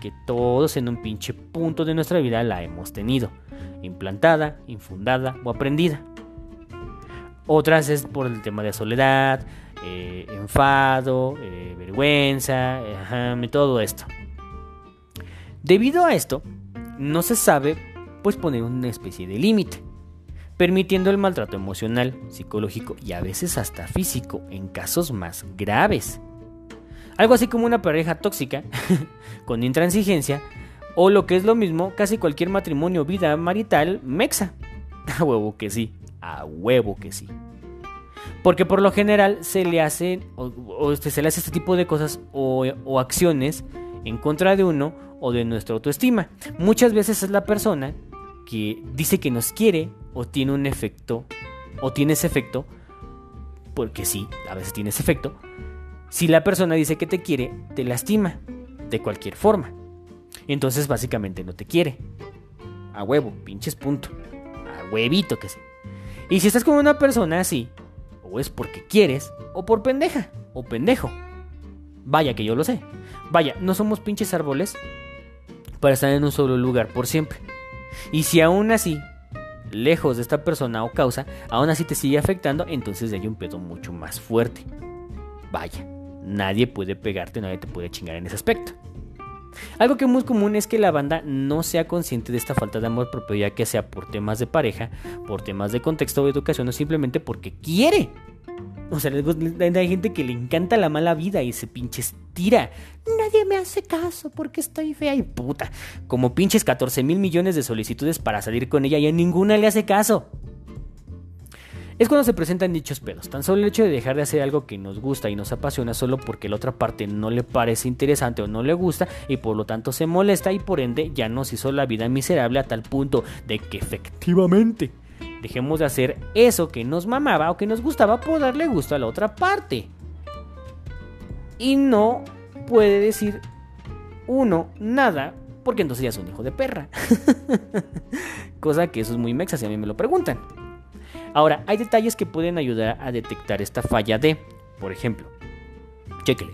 que todos en un pinche punto de nuestra vida la hemos tenido, implantada, infundada o aprendida. Otras es por el tema de soledad, eh, enfado, eh, vergüenza, todo esto. Debido a esto, no se sabe pues poner una especie de límite, permitiendo el maltrato emocional, psicológico y a veces hasta físico en casos más graves. Algo así como una pareja tóxica, con intransigencia, o lo que es lo mismo, casi cualquier matrimonio vida marital mexa. A huevo que sí, a huevo que sí. Porque por lo general se le hacen o, este, se le hace este tipo de cosas o, acciones en contra de uno o de nuestra autoestima. Muchas veces es la persona que dice que nos quiere o tiene un efecto o tiene ese efecto porque sí, a veces tiene ese efecto. Si la persona dice que te quiere, te lastima de cualquier forma. Entonces básicamente no te quiere. A huevo, pinches punto. A huevito que sí. Y si estás con una persona así, o es porque quieres, o por pendeja, o pendejo. Vaya que yo lo sé. Vaya, no somos pinches árboles para estar en un solo lugar por siempre. Y si aún así, lejos de esta persona o causa, aún así te sigue afectando, entonces hay un pedo mucho más fuerte. Vaya, nadie puede pegarte, nadie te puede chingar en ese aspecto. Algo que es muy común es que la banda no sea consciente de esta falta de amor propio, ya que sea por temas de pareja, por temas de contexto o educación o simplemente porque quiere. O sea, hay gente que le encanta la mala vida y se pinches tira. Nadie me hace caso porque estoy fea y puta. Como pinches 14 mil millones de solicitudes para salir con ella y a ninguna le hace caso es cuando se presentan dichos pedos. Tan solo el hecho de dejar de hacer algo que nos gusta y nos apasiona solo porque la otra parte no le parece interesante o no le gusta y por lo tanto se molesta y por ende ya nos hizo la vida miserable a tal punto de que efectivamente dejemos de hacer eso que nos mamaba o que nos gustaba por darle gusto a la otra parte. Y no puede decir uno nada porque entonces ya es un hijo de perra. Cosa que eso es muy mexa si a mí me lo preguntan. Ahora, hay detalles que pueden ayudar a detectar esta falla de, por ejemplo, chéquele.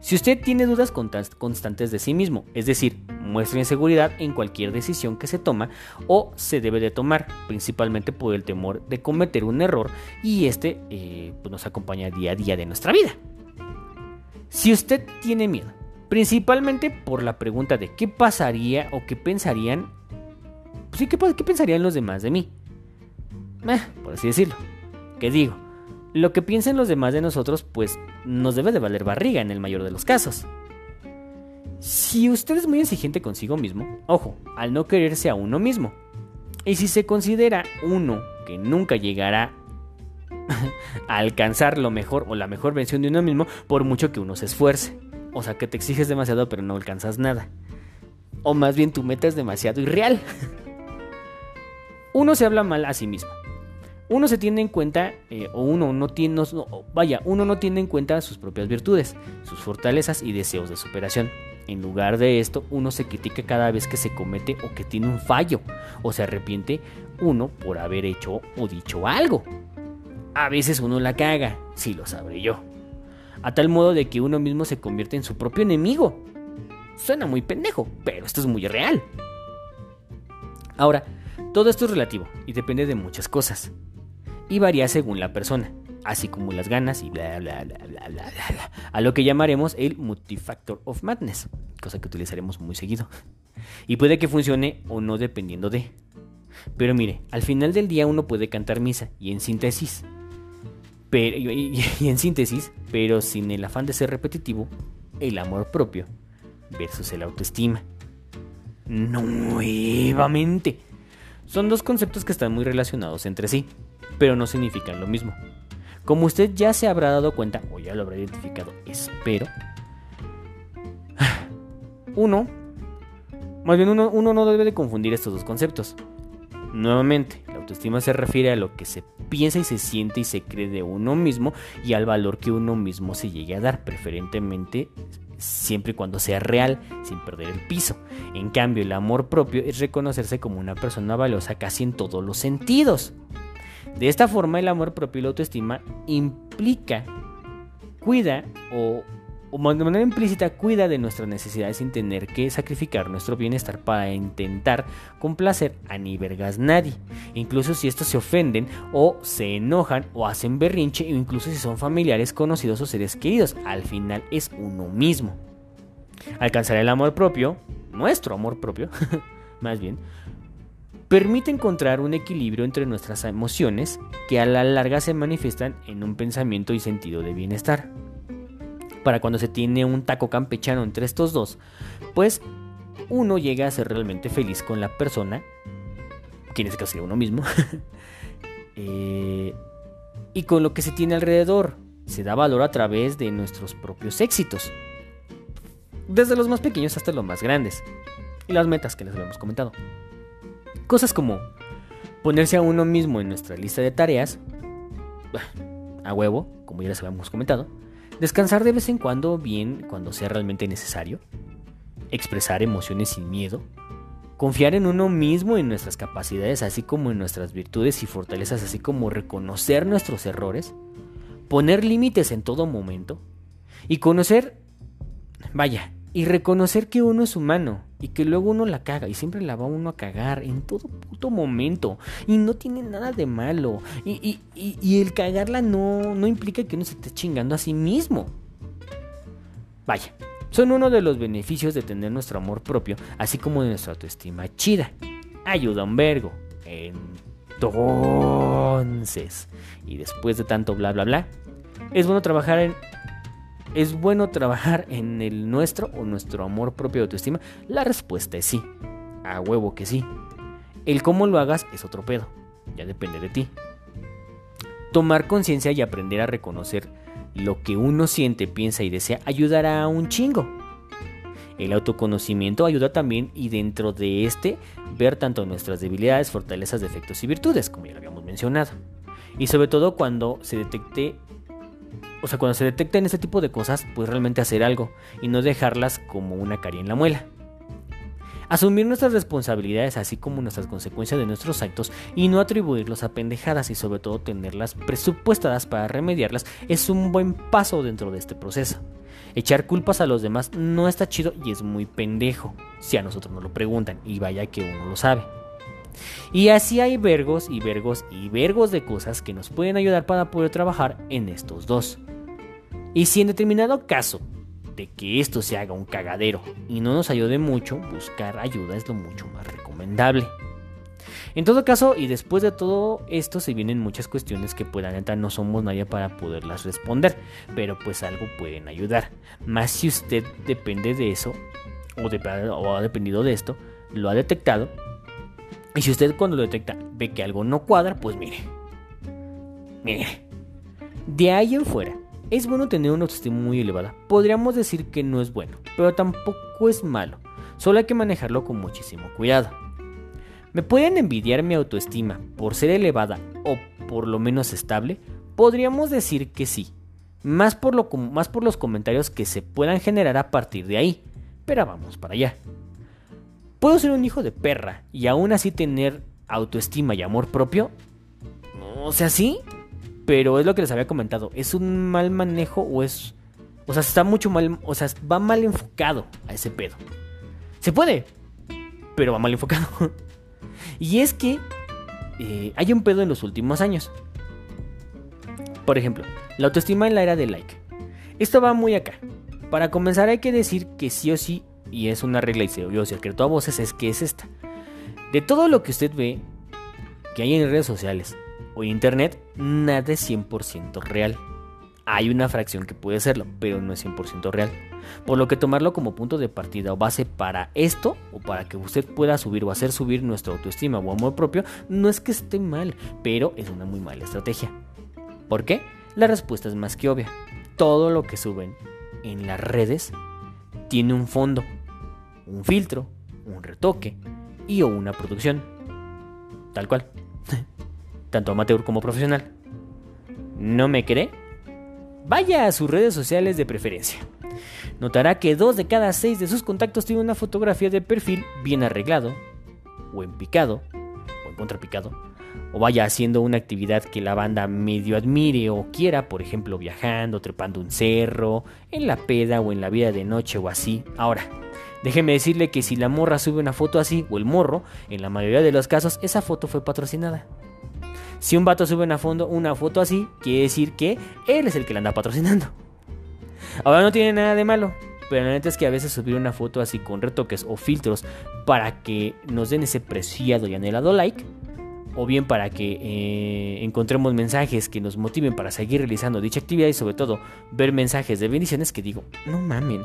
Si usted tiene dudas constantes de sí mismo, es decir, muestra inseguridad en cualquier decisión que se toma o se debe de tomar, principalmente por el temor de cometer un error y este eh, pues, nos acompaña día a día de nuestra vida. Si usted tiene miedo, principalmente por la pregunta de qué pasaría o qué pensarían, pues, ¿qué, ¿qué pensarían los demás de mí? Eh, por así decirlo. ¿Qué digo? Lo que piensen los demás de nosotros, pues nos debe de valer barriga en el mayor de los casos. Si usted es muy exigente consigo mismo, ojo, al no quererse a uno mismo. Y si se considera uno que nunca llegará a alcanzar lo mejor o la mejor versión de uno mismo, por mucho que uno se esfuerce. O sea, que te exiges demasiado pero no alcanzas nada. O más bien tu meta es demasiado irreal. uno se habla mal a sí mismo uno se tiene en cuenta, eh, o uno no tiene, vaya, uno no tiene en cuenta sus propias virtudes, sus fortalezas y deseos de superación. En lugar de esto, uno se critica cada vez que se comete o que tiene un fallo, o se arrepiente uno por haber hecho o dicho algo. A veces uno la caga, si lo sabré yo. A tal modo de que uno mismo se convierte en su propio enemigo. Suena muy pendejo, pero esto es muy real. Ahora, todo esto es relativo y depende de muchas cosas y varía según la persona, así como las ganas y bla bla bla bla bla a lo que llamaremos el multifactor of madness, cosa que utilizaremos muy seguido. Y puede que funcione o no dependiendo de. Pero mire, al final del día uno puede cantar misa y en síntesis, pero, y en síntesis, pero sin el afán de ser repetitivo, el amor propio versus el autoestima. Nuevamente. Son dos conceptos que están muy relacionados entre sí pero no significan lo mismo. Como usted ya se habrá dado cuenta, o ya lo habrá identificado, espero. Uno, más bien uno, uno no debe de confundir estos dos conceptos. Nuevamente, la autoestima se refiere a lo que se piensa y se siente y se cree de uno mismo y al valor que uno mismo se llegue a dar, preferentemente siempre y cuando sea real, sin perder el piso. En cambio, el amor propio es reconocerse como una persona valiosa casi en todos los sentidos. De esta forma, el amor propio y la autoestima implica, cuida o, o de manera implícita cuida de nuestras necesidades sin tener que sacrificar nuestro bienestar para intentar complacer a ni vergas nadie. Incluso si estos se ofenden o se enojan o hacen berrinche o incluso si son familiares, conocidos o seres queridos, al final es uno mismo. Alcanzar el amor propio, nuestro amor propio, más bien, permite encontrar un equilibrio entre nuestras emociones que a la larga se manifiestan en un pensamiento y sentido de bienestar. Para cuando se tiene un taco campechano entre estos dos, pues uno llega a ser realmente feliz con la persona, quien es casi uno mismo, eh, y con lo que se tiene alrededor. Se da valor a través de nuestros propios éxitos, desde los más pequeños hasta los más grandes, y las metas que les habíamos comentado. Cosas como ponerse a uno mismo en nuestra lista de tareas, a huevo, como ya les habíamos comentado, descansar de vez en cuando bien cuando sea realmente necesario, expresar emociones sin miedo, confiar en uno mismo, en nuestras capacidades, así como en nuestras virtudes y fortalezas, así como reconocer nuestros errores, poner límites en todo momento y conocer, vaya, y reconocer que uno es humano y que luego uno la caga y siempre la va uno a cagar en todo puto momento y no tiene nada de malo y, el cagarla no, no implica que uno se esté chingando a sí mismo. Vaya, son uno de los beneficios de tener nuestro amor propio, así como de nuestra autoestima chida. Ayuda un vergo. Entonces, y después de tanto bla bla bla, es bueno trabajar en ¿Es bueno trabajar en el nuestro o nuestro amor propio de autoestima? La respuesta es sí. A huevo que sí. El cómo lo hagas es otro pedo. Ya depende de ti. Tomar conciencia y aprender a reconocer lo que uno siente, piensa y desea ayudará a un chingo. El autoconocimiento ayuda también y dentro de este ver tanto nuestras debilidades, fortalezas, defectos y virtudes, como ya lo habíamos mencionado. Y sobre todo cuando se detecte o sea, cuando se detecten este tipo de cosas, pues realmente hacer algo y no dejarlas como una caria en la muela. Asumir nuestras responsabilidades así como nuestras consecuencias de nuestros actos y no atribuirlos a pendejadas y sobre todo tenerlas presupuestadas para remediarlas es un buen paso dentro de este proceso. Echar culpas a los demás no está chido y es muy pendejo, si a nosotros nos lo preguntan, y vaya que uno lo sabe. Y así hay vergos y vergos y vergos de cosas que nos pueden ayudar para poder trabajar en estos dos. Y si en determinado caso de que esto se haga un cagadero y no nos ayude mucho, buscar ayuda es lo mucho más recomendable. En todo caso, y después de todo esto, se vienen muchas cuestiones que pues la neta no somos nadie para poderlas responder, pero pues algo pueden ayudar. Más si usted depende de eso, o, o ha dependido de esto, lo ha detectado, y si usted cuando lo detecta ve que algo no cuadra, pues mire, mire, de ahí en fuera, es bueno tener una autoestima muy elevada. Podríamos decir que no es bueno, pero tampoco es malo. Solo hay que manejarlo con muchísimo cuidado. ¿Me pueden envidiar mi autoestima por ser elevada o por lo menos estable? Podríamos decir que sí. Más por, lo, más por los comentarios que se puedan generar a partir de ahí. Pero vamos para allá. ¿Puedo ser un hijo de perra y aún así tener autoestima y amor propio? O sea, sí, pero es lo que les había comentado. ¿Es un mal manejo o es... O sea, está mucho mal... O sea, va mal enfocado a ese pedo. Se puede, pero va mal enfocado. y es que eh, hay un pedo en los últimos años. Por ejemplo, la autoestima en la era de like. Esto va muy acá. Para comenzar hay que decir que sí o sí, y es una regla y se oyó secreto a voces, es que es esta. De todo lo que usted ve que hay en redes sociales, o Internet, nada es 100% real. Hay una fracción que puede serlo, pero no es 100% real. Por lo que tomarlo como punto de partida o base para esto, o para que usted pueda subir o hacer subir nuestra autoestima o amor propio, no es que esté mal, pero es una muy mala estrategia. ¿Por qué? La respuesta es más que obvia. Todo lo que suben en las redes tiene un fondo, un filtro, un retoque y o una producción. Tal cual tanto amateur como profesional. ¿No me cree? Vaya a sus redes sociales de preferencia. Notará que dos de cada seis de sus contactos tienen una fotografía de perfil bien arreglado, o en picado, o en contrapicado, o vaya haciendo una actividad que la banda medio admire o quiera, por ejemplo viajando, trepando un cerro, en la peda o en la vida de noche o así. Ahora, déjeme decirle que si la morra sube una foto así, o el morro, en la mayoría de los casos esa foto fue patrocinada. Si un vato sube una, fondo, una foto así, quiere decir que él es el que la anda patrocinando. Ahora no tiene nada de malo, pero la neta es que a veces subir una foto así con retoques o filtros para que nos den ese preciado y anhelado like, o bien para que eh, encontremos mensajes que nos motiven para seguir realizando dicha actividad y sobre todo ver mensajes de bendiciones que digo, no mamen.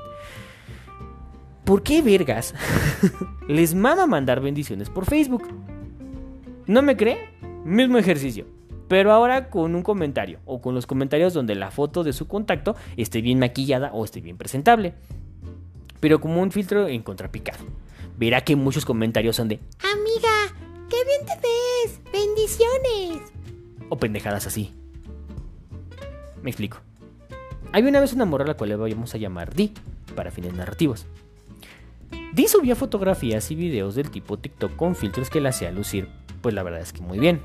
¿Por qué vergas les mama mandar bendiciones por Facebook? ¿No me cree? Mismo ejercicio. Pero ahora con un comentario o con los comentarios donde la foto de su contacto esté bien maquillada o esté bien presentable. Pero como un filtro en contrapicado. Verá que muchos comentarios son de Amiga, qué bien te ves. Bendiciones. O pendejadas así. Me explico. Hay una vez una morra a la cual le vamos a llamar Di para fines narrativos. Di subía fotografías y videos del tipo TikTok con filtros que la hacía lucir, pues la verdad es que muy bien.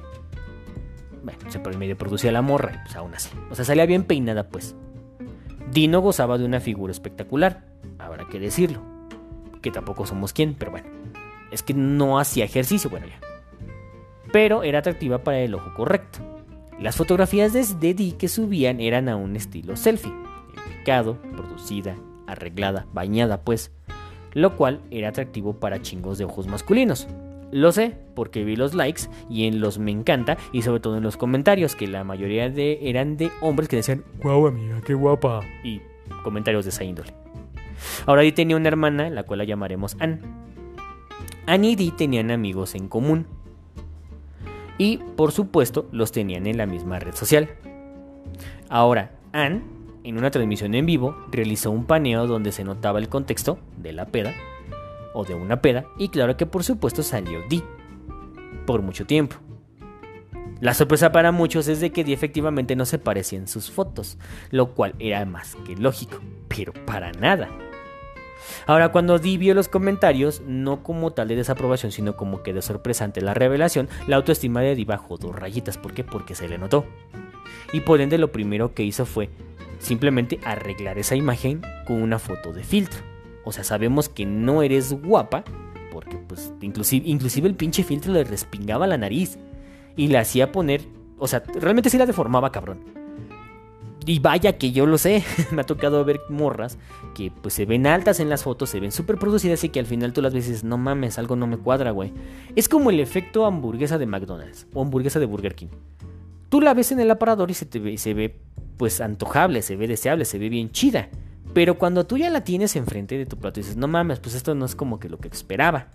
Bueno, se medio producía la morra pues aún así. O sea, salía bien peinada pues. Dino gozaba de una figura espectacular, habrá que decirlo. Que tampoco somos quien, pero bueno. Es que no hacía ejercicio, bueno ya. Pero era atractiva para el ojo correcto. Las fotografías de Di que subían eran a un estilo selfie. Picado, producida, arreglada, bañada pues. Lo cual era atractivo para chingos de ojos masculinos. Lo sé, porque vi los likes y en los me encanta y sobre todo en los comentarios, que la mayoría de, eran de hombres que decían, guau amiga, qué guapa. Y comentarios de esa índole. Ahora Di tenía una hermana, la cual la llamaremos Ann. Ann y Di tenían amigos en común. Y, por supuesto, los tenían en la misma red social. Ahora, Ann, en una transmisión en vivo, realizó un paneo donde se notaba el contexto de la peda o de una peda y claro que por supuesto salió Di. Por mucho tiempo. La sorpresa para muchos es de que Di efectivamente no se parecía en sus fotos, lo cual era más que lógico, pero para nada. Ahora, cuando Di vio los comentarios, no como tal de desaprobación, sino como que de sorpresa ante la revelación, la autoestima de Di bajó dos rayitas. ¿Por qué? Porque se le notó. Y por ende, lo primero que hizo fue simplemente arreglar esa imagen con una foto de filtro. O sea, sabemos que no eres guapa, porque pues inclusive, inclusive el pinche filtro le respingaba la nariz y le hacía poner, o sea, realmente sí la deformaba, cabrón. Y vaya que yo lo sé, me ha tocado ver morras que pues se ven altas en las fotos, se ven súper producidas y que al final tú las ves no mames, algo no me cuadra, güey. Es como el efecto hamburguesa de McDonald's o hamburguesa de Burger King. Tú la ves en el aparador y se, te ve, se ve pues antojable, se ve deseable, se ve bien chida. Pero cuando tú ya la tienes enfrente de tu plato y dices, no mames, pues esto no es como que lo que esperaba.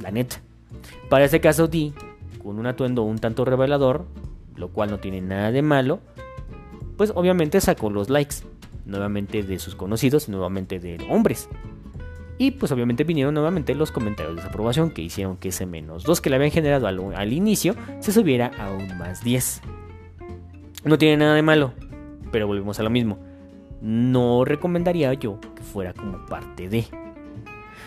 La neta. Para este caso, Di, con un atuendo un tanto revelador, lo cual no tiene nada de malo, pues obviamente sacó los likes, nuevamente de sus conocidos, nuevamente de hombres. Y pues obviamente vinieron nuevamente los comentarios de desaprobación que hicieron que ese menos 2 que le habían generado al, al inicio se subiera a un más 10. No tiene nada de malo, pero volvemos a lo mismo. No recomendaría yo que fuera como parte de.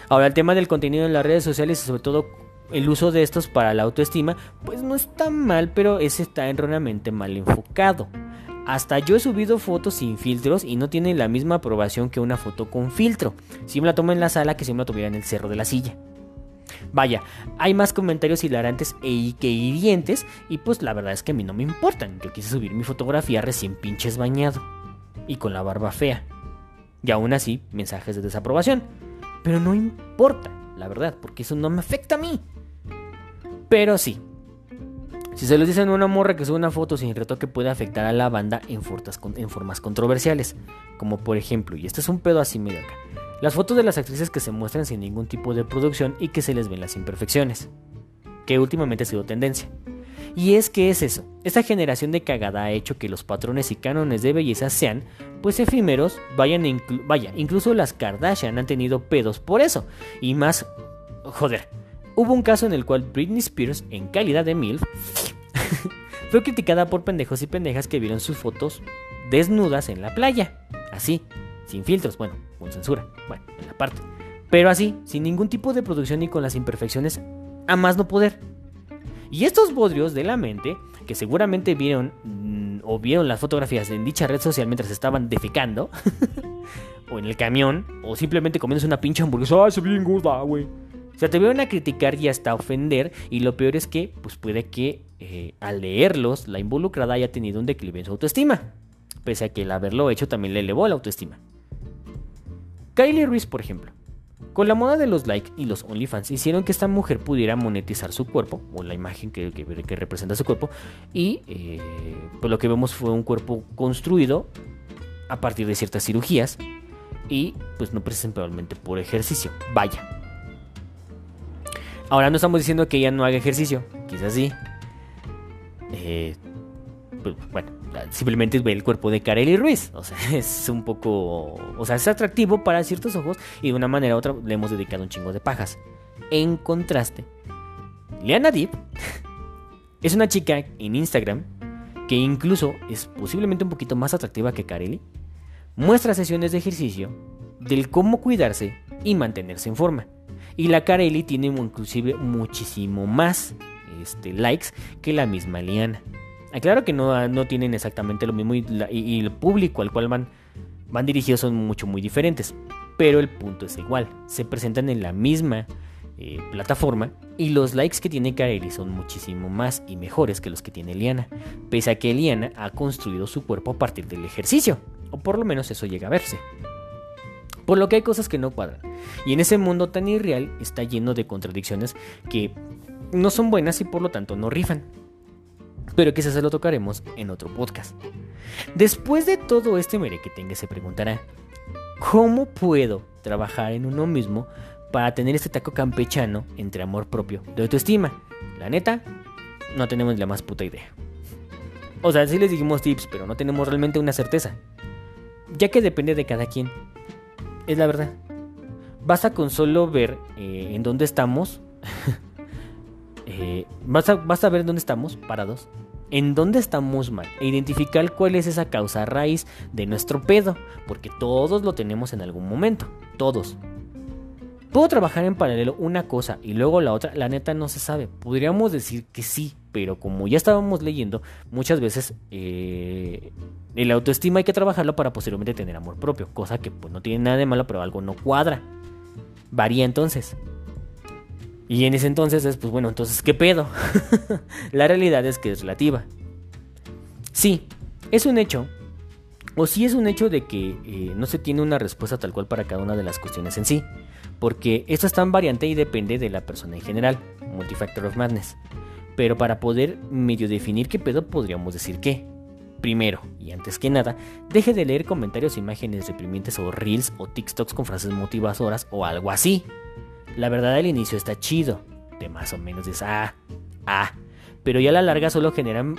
Ahora el tema del contenido en las redes sociales y sobre todo el uso de estos para la autoestima, pues no está mal, pero ese está erróneamente mal enfocado. Hasta yo he subido fotos sin filtros y no tiene la misma aprobación que una foto con filtro. Si me la tomo en la sala que si me la tuviera en el cerro de la silla. Vaya, hay más comentarios hilarantes e que hirientes y pues la verdad es que a mí no me importan. Yo quise subir mi fotografía recién pinches bañado y con la barba fea. Y aún así, mensajes de desaprobación. Pero no importa, la verdad, porque eso no me afecta a mí. Pero sí, si se les dicen a una morra que sube una foto sin retoque puede afectar a la banda en formas controversiales. Como por ejemplo, y este es un pedo así medio acá, las fotos de las actrices que se muestran sin ningún tipo de producción y que se les ven las imperfecciones. Que últimamente ha sido tendencia. Y es que es eso, esta generación de cagada ha hecho que los patrones y cánones de belleza sean, pues efímeros, vayan vaya, incluso las Kardashian han tenido pedos por eso. Y más, joder, Hubo un caso en el cual Britney Spears, en calidad de MILF, fue criticada por pendejos y pendejas que vieron sus fotos desnudas en la playa. Así, sin filtros, bueno, con censura, bueno, en la parte. Pero así, sin ningún tipo de producción y con las imperfecciones a más no poder. Y estos bodrios de la mente, que seguramente vieron mm, o vieron las fotografías en dicha red social mientras estaban defecando, o en el camión, o simplemente comiéndose una pinche hamburguesa, ¡ay, se bien gorda, güey! O sea, te vieron a criticar y hasta ofender. Y lo peor es que, pues puede que eh, al leerlos, la involucrada haya tenido un declive en su autoestima. Pese a que el haberlo hecho también le elevó la autoestima. Kylie Ruiz, por ejemplo. Con la moda de los likes y los OnlyFans hicieron que esta mujer pudiera monetizar su cuerpo, o la imagen que, representa su cuerpo, y eh, pues lo que vemos fue un cuerpo construido a partir de ciertas cirugías y pues no principalmente por ejercicio. Vaya, Ahora no estamos diciendo que ella no haga ejercicio, quizás sí. Eh, bueno, simplemente ve el cuerpo de Kareli Ruiz. O sea, es un poco. O sea, es atractivo para ciertos ojos y de una manera u otra le hemos dedicado un chingo de pajas. En contraste, Liana Deep es una chica en Instagram que incluso es posiblemente un poquito más atractiva que Kareli. Muestra sesiones de ejercicio del cómo cuidarse y mantenerse en forma. Y la Carelli tiene inclusive muchísimo más este, likes que la misma Liana. Aclaro que no, no tienen exactamente lo mismo y, el público al cual van, van dirigidos son mucho muy diferentes. Pero el punto es igual. Se presentan en la misma eh, plataforma y los likes que tiene Carelli son muchísimo más y mejores que los que tiene Liana. Pese a que Liana ha construido su cuerpo a partir del ejercicio. O por lo menos eso llega a verse. Por lo que hay cosas que no cuadran. Y en ese mundo tan irreal está lleno de contradicciones que no son buenas y por lo tanto no rifan. Pero quizás se lo tocaremos en otro podcast. Después de todo este tenga se preguntará, ¿cómo puedo trabajar en uno mismo para tener este taco campechano entre amor propio de autoestima? La neta, no tenemos la más puta idea. O sea, sí les dijimos tips, pero no tenemos realmente una certeza. Ya que depende de cada quien. Es la verdad. Basta con solo ver eh, en dónde estamos. eh, basta, ver dónde estamos parados. en dónde estamos mal e identificar cuál es esa causa raíz de nuestro pedo, porque todos lo tenemos en algún momento, todos. ¿Puedo trabajar en paralelo una cosa y luego la otra? La neta no se sabe. Podríamos decir que sí, pero como ya estábamos leyendo, muchas veces eh, el autoestima hay que trabajarlo para posteriormente tener amor propio, cosa que pues, no tiene nada de malo, pero algo no cuadra. Varía entonces. Y en ese entonces es, pues bueno, entonces, ¿qué pedo? la realidad es que es relativa. Sí, es un hecho. O sí es un hecho de que eh, no se tiene una respuesta tal cual para cada una de las cuestiones en sí. Porque esto es tan variante y depende de la persona en general. Multifactor of Madness. Pero para poder medio definir qué pedo podríamos decir que. Primero, y antes que nada, deje de leer comentarios, imágenes deprimente o reels o TikToks con frases motivadoras o algo así. La verdad al inicio está chido, de más o menos es ah, ah, pero ya a la larga solo generan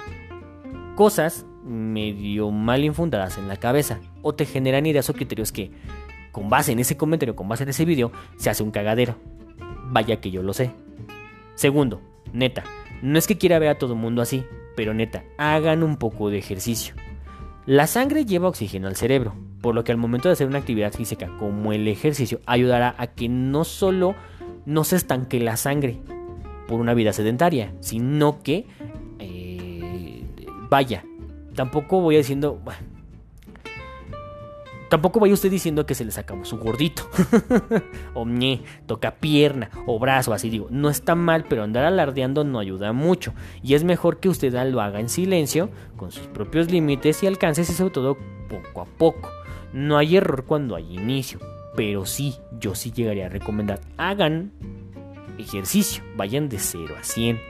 cosas medio mal infundadas en la cabeza o te generan ideas o criterios que con base en ese comentario, con base en ese video, se hace un cagadero. Vaya que yo lo sé. Segundo, neta, no es que quiera ver a todo el mundo así, pero neta, hagan un poco de ejercicio. La sangre lleva oxígeno al cerebro, por lo que al momento de hacer una actividad física como el ejercicio ayudará a que no solo no se estanque la sangre por una vida sedentaria, sino que eh, vaya, tampoco voy diciendo, Tampoco vaya usted diciendo que se le sacamos su gordito. o ñe, toca pierna o brazo, así digo. No está mal, pero andar alardeando no ayuda mucho. Y es mejor que usted lo haga en silencio, con sus propios límites y alcances y sobre todo poco a poco. No hay error cuando hay inicio, pero sí, yo sí llegaría a recomendar, hagan ejercicio, vayan de 0 a 100,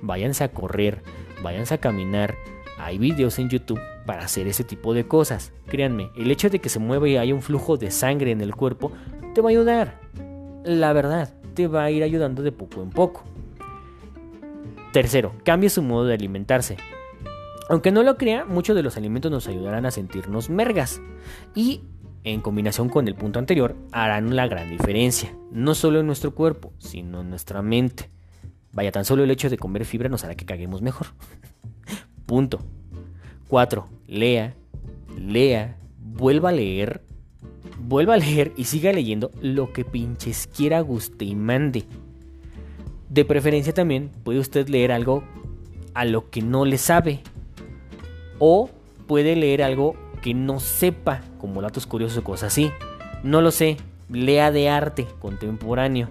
váyanse a correr, váyanse a caminar. Hay videos en YouTube para hacer ese tipo de cosas. Créanme, el hecho de que se mueva y haya un flujo de sangre en el cuerpo te va a ayudar. La verdad, te va a ir ayudando de poco en poco. Tercero, cambie su modo de alimentarse. Aunque no lo crea, muchos de los alimentos nos ayudarán a sentirnos mergas y, en combinación con el punto anterior, harán la gran diferencia, no solo en nuestro cuerpo, sino en nuestra mente. Vaya, tan solo el hecho de comer fibra nos hará que caguemos mejor. punto. 4. Lea, lea, vuelva a leer, vuelva a leer y siga leyendo lo que pinches quiera, guste y mande. De preferencia también puede usted leer algo a lo que no le sabe o puede leer algo que no sepa, como datos curiosos o cosas así. No lo sé, lea de arte contemporáneo.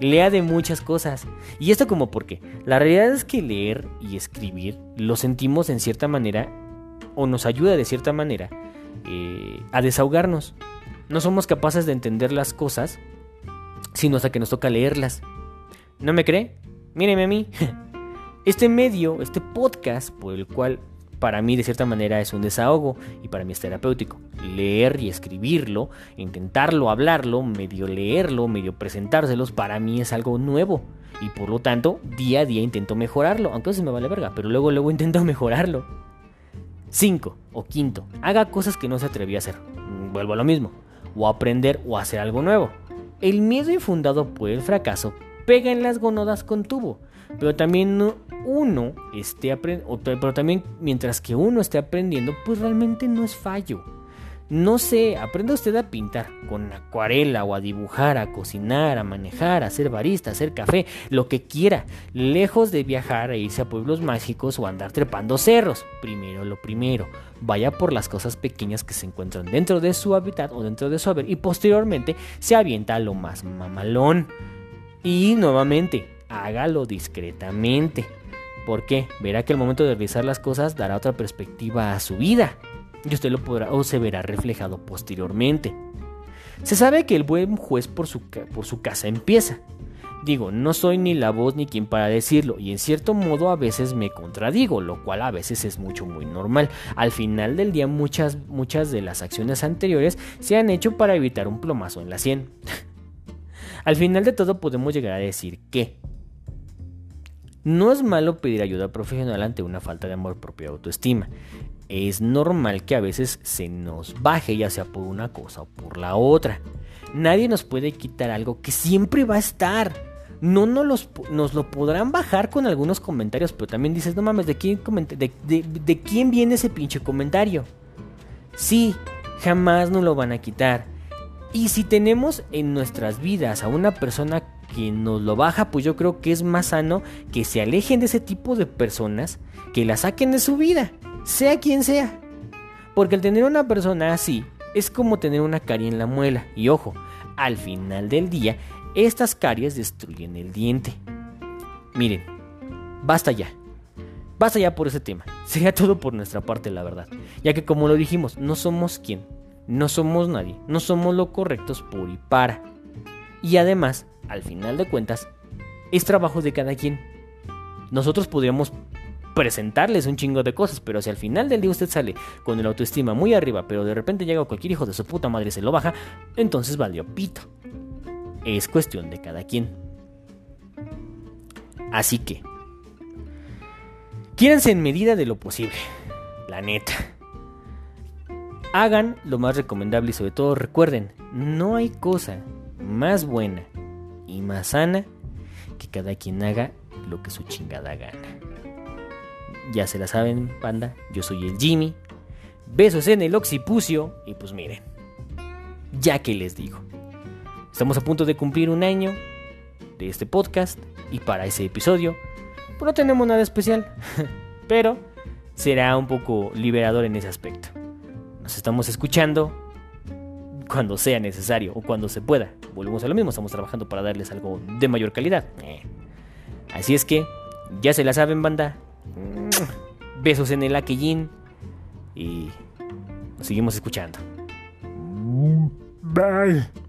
Lea de muchas cosas. Y esto como porque la realidad es que leer y escribir lo sentimos en cierta manera o nos ayuda de cierta manera eh, a desahogarnos. No somos capaces de entender las cosas sino hasta que nos toca leerlas. ¿No me cree? Míreme a mí. Este medio, este podcast por el cual para mí de cierta manera es un desahogo y para mí es terapéutico. Leer y escribirlo, intentarlo, hablarlo, medio leerlo, medio presentárselos, para mí es algo nuevo. Y por lo tanto, día a día intento mejorarlo, aunque se me vale verga, pero luego luego intento mejorarlo. 5. O quinto, haga cosas que no se atrevía a hacer. Vuelvo a lo mismo. O aprender o hacer algo nuevo. El miedo infundado por el fracaso pega en las gonodas con tubo pero también uno esté aprendiendo, pero también mientras que uno esté aprendiendo, pues realmente no es fallo. No sé, aprenda usted a pintar con acuarela o a dibujar, a cocinar, a manejar, a hacer barista, a hacer café, lo que quiera, lejos de viajar e irse a pueblos mágicos o andar trepando cerros. Primero lo primero, vaya por las cosas pequeñas que se encuentran dentro de su hábitat o dentro de su haber y posteriormente se avienta a lo más mamalón. Y nuevamente, hágalo discretamente. porque Verá que el momento de realizar las cosas dará otra perspectiva a su vida. Y usted lo podrá o se verá reflejado posteriormente. Se sabe que el buen juez por su, por su casa empieza. Digo, no soy ni la voz ni quien para decirlo, y en cierto modo a veces me contradigo, lo cual a veces es mucho muy normal. Al final del día muchas, muchas de las acciones anteriores se han hecho para evitar un plomazo en la sien. Al final de todo podemos llegar a decir que no es malo pedir ayuda profesional ante una falta de amor propio y autoestima. Es normal que a veces se nos baje ya sea por una cosa o por la otra. Nadie nos puede quitar algo que siempre va a estar. no nos, los, nos lo podrán bajar con algunos comentarios, pero también dices, no mames, ¿de quién, viene ese pinche comentario? Sí, jamás nos lo van a quitar. Y si tenemos en nuestras vidas a una persona que nos lo baja, pues yo creo que es más sano que se alejen de ese tipo de personas, que la saquen de su vida, sea quien sea. Porque el tener una persona así es como tener una carie en la muela. Y ojo, al final del día, estas caries destruyen el diente. Miren, basta ya. Basta ya por ese tema. Sería todo por nuestra parte, la verdad. Ya que como lo dijimos, no somos quien, no somos nadie, no somos lo correctos por y para. Y además, al final de cuentas, es trabajo de cada quien. Nosotros podríamos presentarles un chingo de cosas, pero si al final del día usted sale con el autoestima muy arriba, pero de repente llega cualquier hijo de su puta madre y se lo baja, entonces valió pito. Es cuestión de cada quien. Así que, quídense en medida de lo posible, la neta. Hagan lo más recomendable y sobre todo recuerden, no hay cosa más buena y más sana que cada quien haga lo que su chingada gana. Ya se la saben, panda, yo soy el Jimmy. Besos en el occipucio y pues miren, ya que les digo. Estamos a punto de cumplir un año de este podcast y para ese episodio pues no tenemos nada especial, pero será un poco liberador en ese aspecto. Nos estamos escuchando cuando sea necesario o cuando se pueda. Volvemos a lo mismo, estamos trabajando para darles algo de mayor calidad. Eh. Así es que, ya se la saben, banda. Besos en el aquellín y nos seguimos escuchando. Bye.